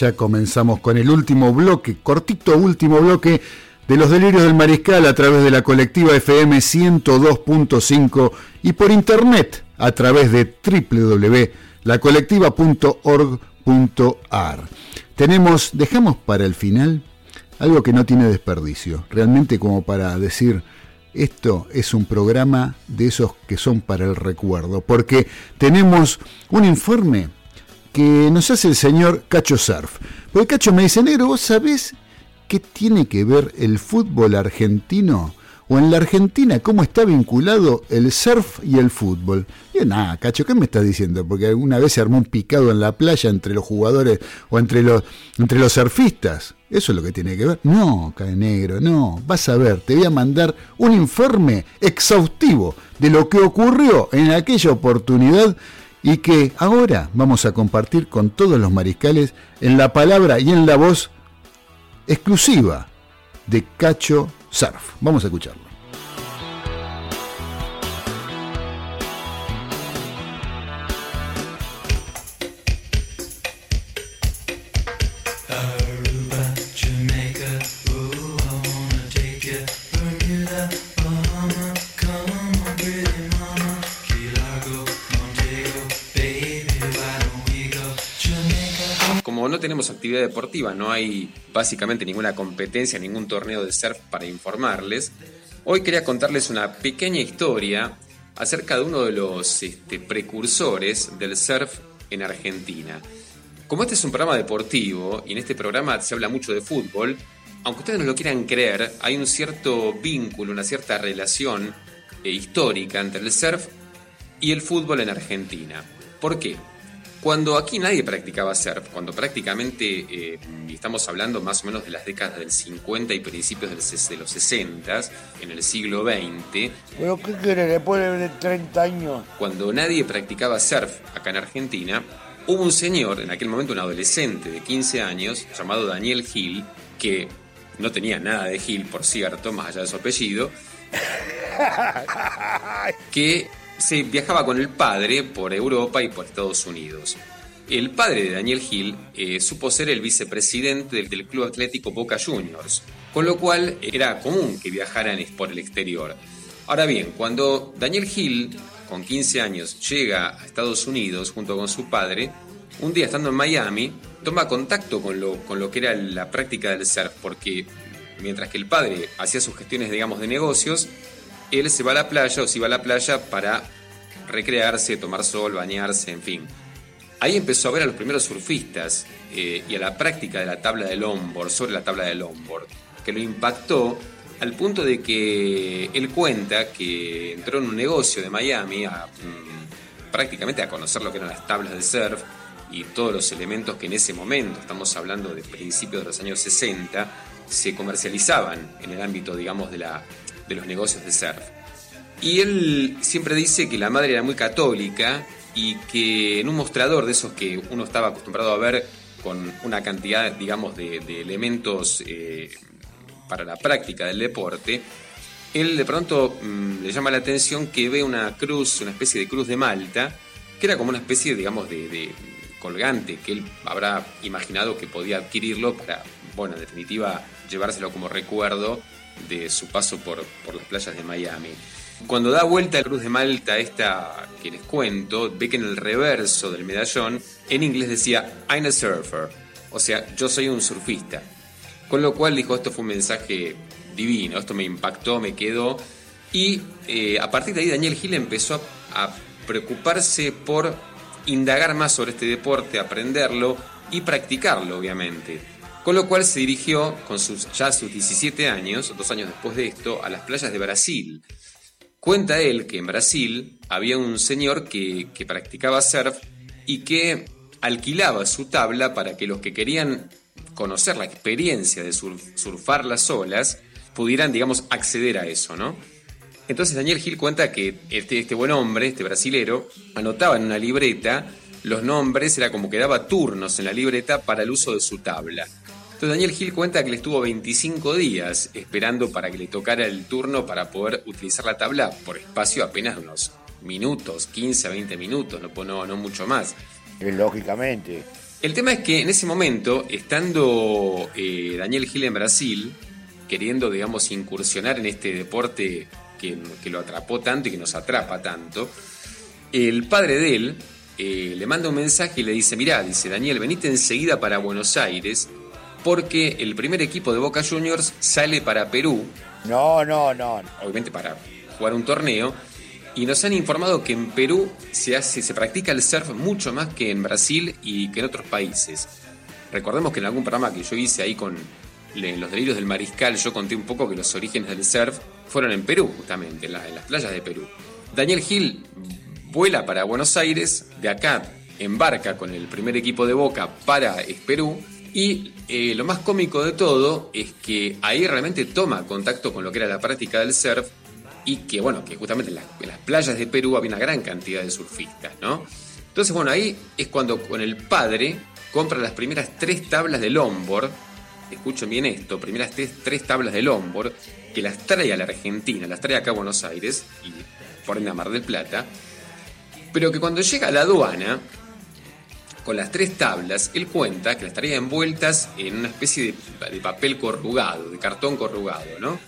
Ya comenzamos con el último bloque, cortito último bloque de los delirios del mariscal a través de la colectiva FM 102.5 y por internet a través de www.lacolectiva.org.ar. Tenemos, dejamos para el final algo que no tiene desperdicio, realmente como para decir, esto es un programa de esos que son para el recuerdo, porque tenemos un informe que nos hace el señor Cacho Surf. Porque Cacho me dice, negro, ¿vos sabés qué tiene que ver el fútbol argentino? O en la Argentina, ¿cómo está vinculado el surf y el fútbol? Y yo, nada, Cacho, ¿qué me estás diciendo? Porque alguna vez se armó un picado en la playa entre los jugadores o entre los, entre los surfistas. ¿Eso es lo que tiene que ver? No, cae negro, no. Vas a ver, te voy a mandar un informe exhaustivo de lo que ocurrió en aquella oportunidad y que ahora vamos a compartir con todos los mariscales en la palabra y en la voz exclusiva de Cacho Surf. Vamos a escucharlo. Deportiva, no hay básicamente ninguna competencia, ningún torneo de surf para informarles, hoy quería contarles una pequeña historia acerca de uno de los este, precursores del surf en Argentina. Como este es un programa deportivo y en este programa se habla mucho de fútbol, aunque ustedes no lo quieran creer, hay un cierto vínculo, una cierta relación eh, histórica entre el surf y el fútbol en Argentina. ¿Por qué? Cuando aquí nadie practicaba surf, cuando prácticamente eh, estamos hablando más o menos de las décadas del 50 y principios del de los 60, en el siglo XX, ¿Pero qué querés? Después de 30 años. cuando nadie practicaba surf acá en Argentina, hubo un señor, en aquel momento un adolescente de 15 años, llamado Daniel Gil, que no tenía nada de Gil, por cierto, más allá de su apellido, <laughs> que se viajaba con el padre por Europa y por Estados Unidos. El padre de Daniel Gil eh, supo ser el vicepresidente del, Club Atlético Boca Juniors, con lo cual era común que viajaran por el exterior. Ahora bien, cuando Daniel Gil, con 15 años, llega a Estados Unidos junto con su padre, un día estando en Miami, toma contacto con lo, con lo que era la práctica del surf, porque mientras que el padre hacía sus gestiones, digamos, de negocios, él se va a la playa o se iba a la playa para recrearse, tomar sol, bañarse, en fin. Ahí empezó a ver a los primeros surfistas eh, y a la práctica de la tabla del longboard, sobre la tabla del longboard, que lo impactó al punto de que él cuenta que entró en un negocio de Miami mm, prácticamente a conocer lo que eran las tablas de surf y todos los elementos que en ese momento, estamos hablando de principios de los años 60, se comercializaban en el ámbito, digamos, de, la, de los negocios de surf. Y él siempre dice que la madre era muy católica y que en un mostrador de esos que uno estaba acostumbrado a ver con una cantidad, digamos, de, elementos eh, para la práctica del deporte, él de pronto mm, le llama la atención que ve una cruz, una especie de cruz de Malta, que era como una especie, digamos, de, de colgante, que él habrá imaginado que podía adquirirlo para, bueno, en definitiva, llevárselo como recuerdo de su paso por, por las playas de Miami. Cuando da vuelta la Cruz de Malta, esta que les cuento, ve que en el reverso del medallón, en inglés decía I'm a surfer, o sea, yo soy un surfista. Con lo cual dijo, esto fue un mensaje divino, esto me impactó, me quedó. Y eh, a partir de ahí Daniel Gil empezó a, a preocuparse por indagar más sobre este deporte, aprenderlo y practicarlo, obviamente. Con lo cual se dirigió, con sus, ya sus 17 años, dos años después de esto, a las playas de Brasil. Cuenta él que en Brasil había un señor que, que practicaba surf y que alquilaba su tabla para que los que querían conocer la experiencia de surf- surfar las olas pudieran, digamos, acceder a eso, ¿no? Entonces Daniel Gil cuenta que este, este buen hombre, este brasilero, anotaba en una libreta los nombres, era como que daba turnos en la libreta para el uso de su tabla. Entonces Daniel Gil cuenta que le estuvo 25 días esperando para que le tocara el turno para poder utilizar la tabla por espacio apenas de unos minutos, 15 a 20 minutos, no, no, no mucho más. Eh, Lógicamente. El tema es que en ese momento, estando eh, Daniel Gil en Brasil, queriendo, digamos, incursionar en este deporte que, que lo atrapó tanto y que nos atrapa tanto, el padre de él eh, le manda un mensaje y le dice, mirá, dice Daniel, venite enseguida para Buenos Aires porque el primer equipo de Boca Juniors sale para Perú. No, no, no. Obviamente para jugar un torneo. Y nos han informado que en Perú se hace, se practica el surf mucho más que en Brasil y que en otros países. Recordemos que en algún programa que yo hice ahí con los delirios del mariscal, yo conté un poco que los orígenes del surf fueron en Perú, justamente, en, la- en las playas de Perú. Daniel Gil vuela para Buenos Aires, de acá embarca con el primer equipo de Boca para Perú. Y eh, lo más cómico de todo es que ahí realmente toma contacto con lo que era la práctica del surf y que, bueno, que justamente en las, playas de Perú había una gran cantidad de surfistas, ¿no? Entonces, bueno, ahí es cuando con el padre compra las primeras tres tablas de longboard, escuchen bien esto, primeras tres, tres tablas de longboard, que las trae a la Argentina, las trae acá a Buenos Aires y por ende a Mar del Plata, pero que cuando llega a la aduana, con las tres tablas, él cuenta que las traía envueltas en una especie de, papel corrugado, de cartón corrugado, ¿no?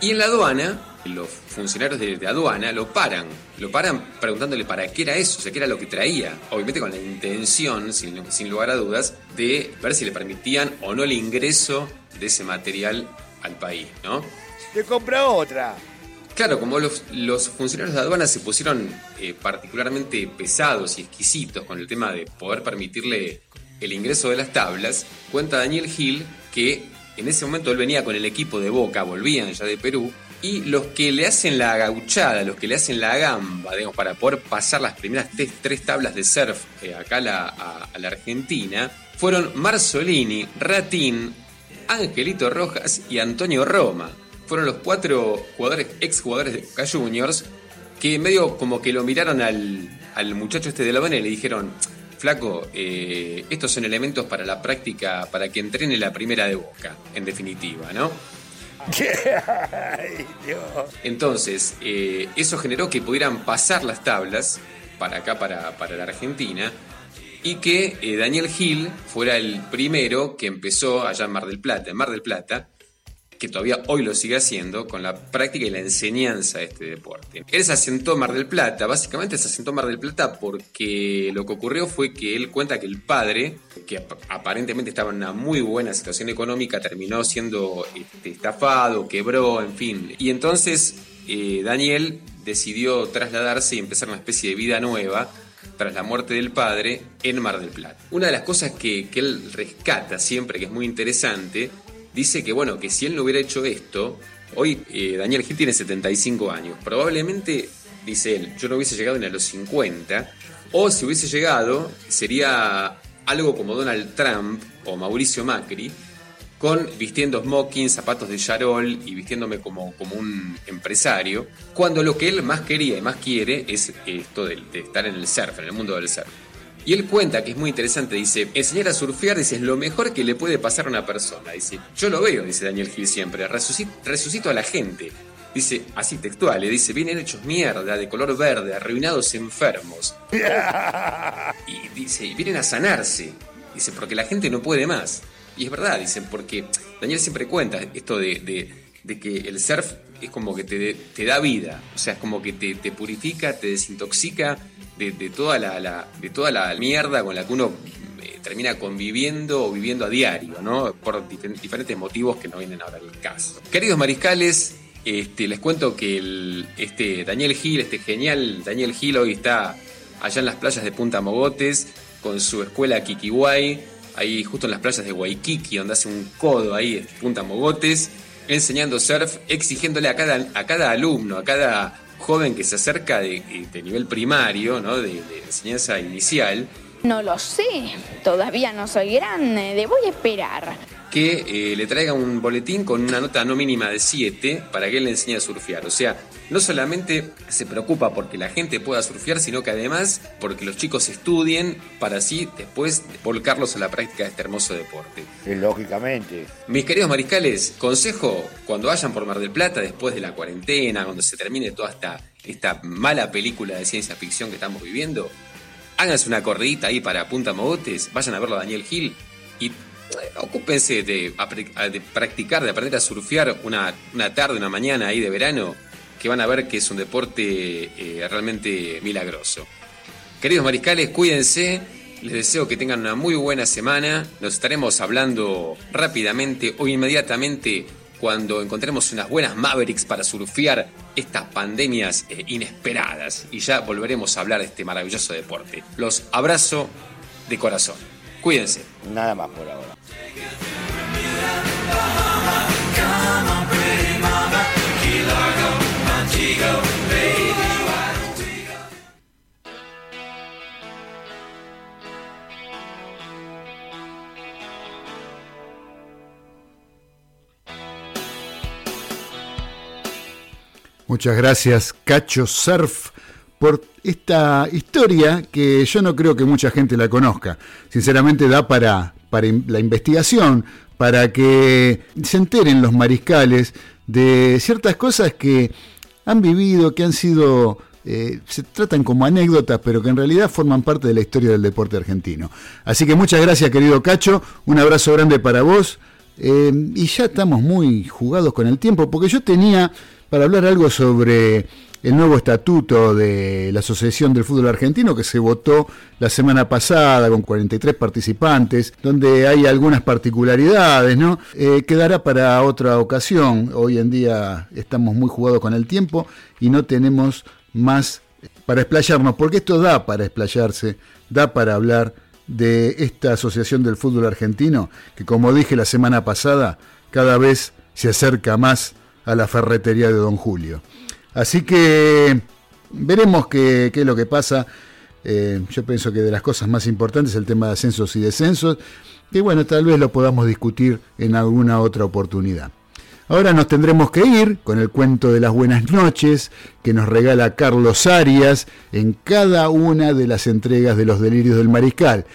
Y en la aduana, los funcionarios de, aduana lo paran, lo paran preguntándole para qué era eso, o sea, qué era lo que traía. Obviamente con la intención, sin, sin lugar a dudas, de ver si le permitían o no el ingreso de ese material al país, ¿no? Te compra otra. Claro, como los, funcionarios de aduana se pusieron eh, particularmente pesados y exquisitos con el tema de poder permitirle el ingreso de las tablas, cuenta Daniel Gil que en ese momento él venía con el equipo de Boca, volvían ya de Perú, y los que le hacen la gauchada, los que le hacen la gamba, digamos, para poder pasar las primeras tres, tres tablas de surf eh, acá la, a- a la Argentina, fueron Marzolini, Ratín, Angelito Rojas y Antonio Roma. Fueron los cuatro jugadores, ex jugadores de Boca Juniors, que medio como que lo miraron al, al muchacho este de la aduana y le dijeron, flaco, eh, estos son elementos para la práctica, para que entrene la primera de Boca, en definitiva, ¿no? <laughs> Ay, Dios. Entonces, eh, eso generó que pudieran pasar las tablas para acá, para, para la Argentina, y que eh, Daniel Gil fuera el primero que empezó allá en Mar del Plata, en Mar del Plata, que todavía hoy lo sigue haciendo, con la práctica y la enseñanza de este deporte. Él se asentó en Mar del Plata, básicamente se asentó en Mar del Plata porque lo que ocurrió fue que él cuenta que el padre, que ap- aparentemente estaba en una muy buena situación económica, terminó siendo este, estafado, quebró, en fin. Y entonces eh, Daniel decidió trasladarse y empezar una especie de vida nueva tras la muerte del padre en Mar del Plata. Una de las cosas que, que él rescata siempre, que es muy interesante, dice que bueno, que si él no hubiera hecho esto, hoy eh, Daniel Gil tiene 75 años, probablemente, dice él, yo no hubiese llegado ni a los 50, o si hubiese llegado, sería algo como Donald Trump o Mauricio Macri, con vistiendo smoking, zapatos de charol y vistiéndome como, como un empresario, cuando lo que él más quería y más quiere es esto de, de estar en el surf, en el mundo del surf. Y él cuenta que es muy interesante, dice, enseñar a surfear, dice, es lo mejor que le puede pasar a una persona. Dice, yo lo veo, dice Daniel Gil siempre, resucito, resucito a la gente. Dice, así textual, le dice, vienen hechos mierda, de color verde, arruinados enfermos. <laughs> Y dice, y vienen a sanarse. Dice, porque la gente no puede más. Y es verdad, dicen, porque Daniel siempre cuenta esto de, de- de que el surf es como que te, te da vida. O sea, es como que te, te purifica, te desintoxica de, de toda la, la- de toda la mierda con la que uno eh, termina conviviendo o viviendo a diario, ¿no? Por difer- diferentes motivos que no vienen ahora al caso. Queridos mariscales, este, les cuento que el- este Daniel Gil, este genial Daniel Gil, hoy está allá en las playas de Punta Mogotes con su escuela Kikiwai, ahí justo en las playas de Waikiki, donde hace un codo ahí Punta Mogotes, enseñando surf, exigiéndole a cada, a cada alumno, a cada joven que se acerca de, de nivel primario, ¿no? de, de enseñanza inicial, No lo sé, todavía no soy grande, debo esperar. que eh, le traiga un boletín con una nota no mínima de 7 para que él le enseñe a surfear. O sea, no solamente se preocupa porque la gente pueda surfear, sino que además porque los chicos estudien para así después volcarlos a la práctica de este hermoso deporte. Eh, Lógicamente. Mis queridos mariscales, consejo, cuando vayan por Mar del Plata después de la cuarentena, cuando se termine toda esta, esta mala película de ciencia ficción que estamos viviendo, háganse una corridita ahí para Punta Mogotes, vayan a verlo a Daniel Gil y eh, ocúpense de, de practicar, de aprender a surfear una, una tarde, una mañana ahí de verano, que van a ver que es un deporte eh, realmente milagroso. Queridos mariscales, cuídense. Les deseo que tengan una muy buena semana. Nos estaremos hablando rápidamente o inmediatamente cuando encontremos unas buenas Mavericks para surfear estas pandemias eh, inesperadas. Y ya volveremos a hablar de este maravilloso deporte. Los abrazo de corazón. Cuídense. Nada más por ahora. Come Muchas gracias, Cacho Surf, por esta historia que yo no creo que mucha gente la conozca. Sinceramente da para, para la investigación, para que se enteren los mariscales de ciertas cosas que han vivido, que han sido, eh, se tratan como anécdotas, pero que en realidad forman parte de la historia del deporte argentino. Así que muchas gracias, querido Cacho, un abrazo grande para vos. Eh, y ya estamos muy jugados con el tiempo, porque yo tenía para hablar algo sobre el nuevo estatuto de la Asociación del Fútbol Argentino que se votó la semana pasada con 43 participantes, donde hay algunas particularidades, ¿no? Eh, quedará para otra ocasión. Hoy en día estamos muy jugados con el tiempo y no tenemos más para explayarnos, porque esto da para explayarse, da para hablar de esta Asociación del Fútbol Argentino, que como dije la semana pasada, cada vez se acerca más a la ferretería de Don Julio. Así que veremos qué, es lo que pasa. Eh, yo pienso que de las cosas más importantes es el tema de ascensos y descensos, que bueno, tal vez lo podamos discutir en alguna otra oportunidad. Ahora nos tendremos que ir con el cuento de las buenas noches que nos regala Carlos Arias en cada una de las entregas de los delirios del mariscal.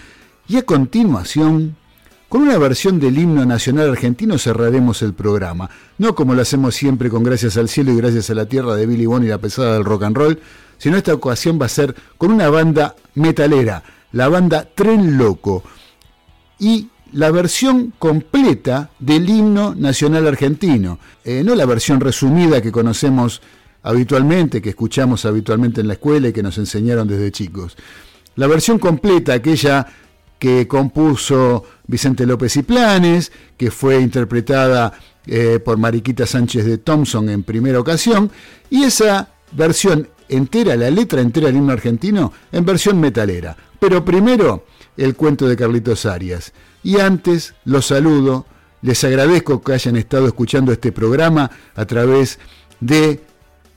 Y a continuación, con una versión del himno nacional argentino cerraremos el programa. No como lo hacemos siempre con Gracias al Cielo y Gracias a la Tierra de Billy Bond y la pesada del rock and roll, sino esta ocasión va a ser con una banda metalera, la banda Tren Loco. Y la versión completa del himno nacional argentino, eh, no la versión resumida que conocemos habitualmente, que escuchamos habitualmente en la escuela y que nos enseñaron desde chicos. La versión completa, aquella que compuso Vicente López y Planes, que fue interpretada eh, por Mariquita Sánchez de Thompson en primera ocasión, y esa versión entera, la letra entera del himno argentino, en versión metalera. Pero primero, el cuento de Carlitos Arias. Y antes, los saludo, les agradezco que hayan estado escuchando este programa a través de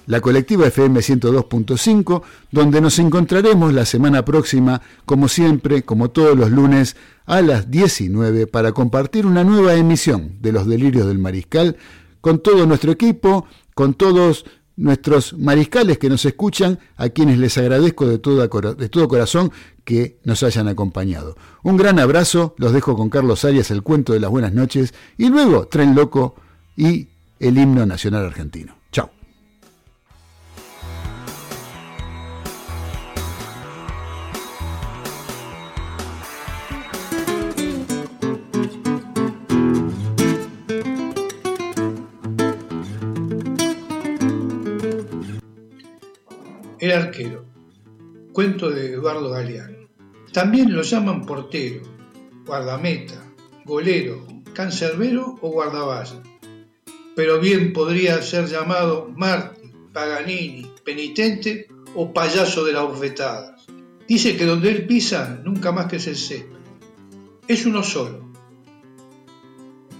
la colectiva FM 102.5, donde nos encontraremos la semana próxima, como siempre, como todos los lunes, a las 19, para compartir una nueva emisión de Los Delirios del Mariscal, con todo nuestro equipo, con todos nuestros mariscales que nos escuchan, a quienes les agradezco de de todo corazón que nos hayan acompañado. Un gran abrazo, los dejo con Carlos Arias, el cuento de las buenas noches, y luego Tren Loco y el himno nacional argentino. El arquero. Cuento de Eduardo Galeano. También lo llaman portero, guardameta, golero, cancerbero o guardaballa. Pero bien podría ser llamado Marti, Paganini, penitente o payaso de las bofetadas. Dice que donde él pisa nunca más que es el césped. Es uno solo.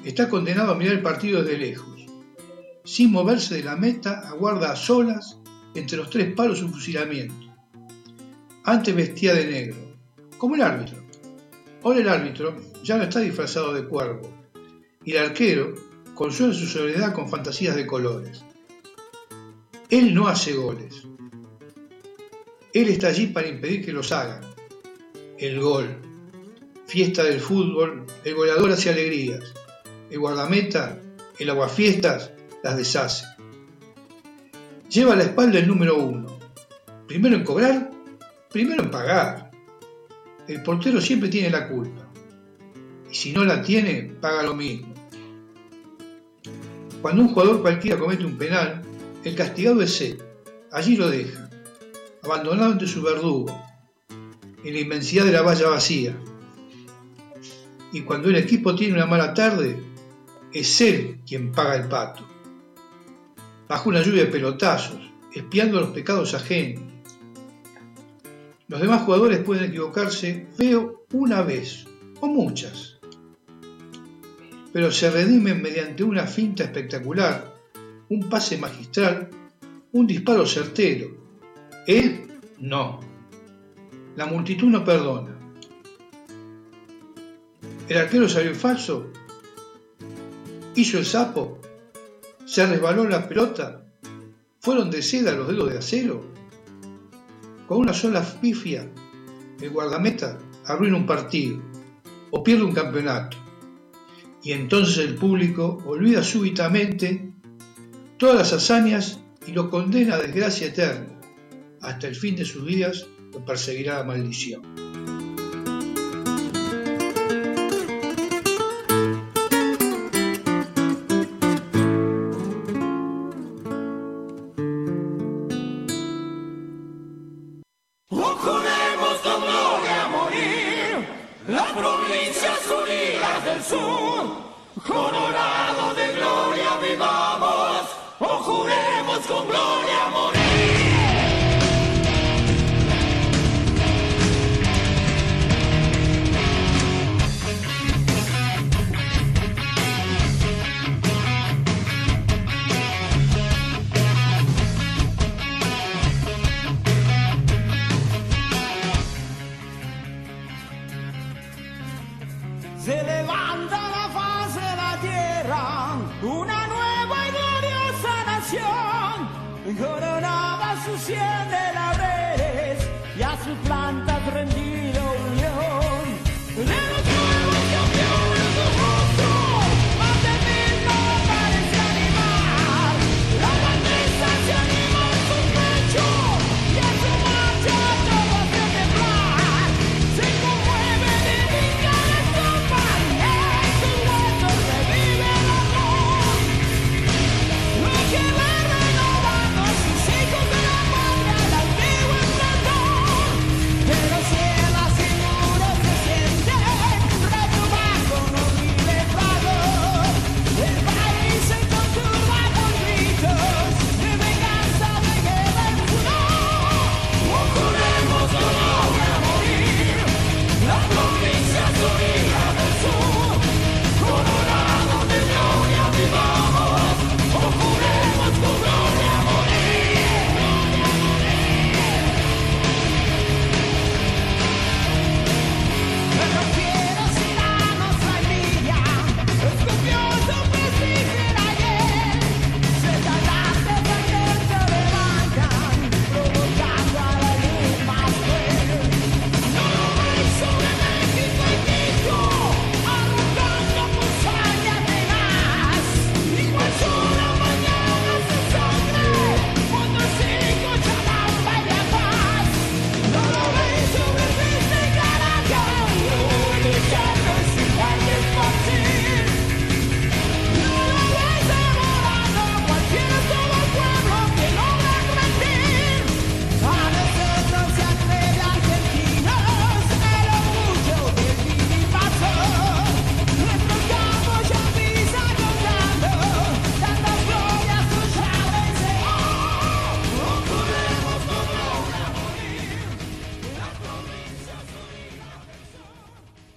Está condenado a mirar el partido desde lejos. Sin moverse de la meta, aguarda a solas entre los tres palos un fusilamiento. Antes vestía de negro, como el árbitro. Ahora el árbitro ya no está disfrazado de cuervo, y el arquero consuela su soledad con fantasías de colores. Él no hace goles. Él está allí para impedir que los hagan. El gol. Fiesta del fútbol, el goleador hace alegrías. El guardameta, el aguafiestas, las deshace. Lleva a la espalda el número uno. Primero en cobrar, primero en pagar. el portero siempre tiene la culpa. Y si no la tiene, paga lo mismo. Cuando un jugador cualquiera comete un penal, el castigado es él. Allí lo deja, abandonado ante su verdugo, en la inmensidad de la valla vacía. Y cuando el equipo tiene una mala tarde, es él quien paga el pato. Bajo una lluvia de pelotazos, espiando los pecados ajenos. Los demás jugadores pueden equivocarse feo una vez, o muchas, pero se redimen mediante una finta espectacular, un pase magistral, un disparo certero. Él no. La multitud no perdona. El arquero salió falso, hizo el sapo, se resbaló la pelota, fueron de seda los dedos de acero. Con una sola pifia, el guardameta arruina un partido o pierde un campeonato. Y entonces el público olvida súbitamente todas las hazañas y lo condena a desgracia eterna. Hasta el fin de sus días lo perseguirá la maldición.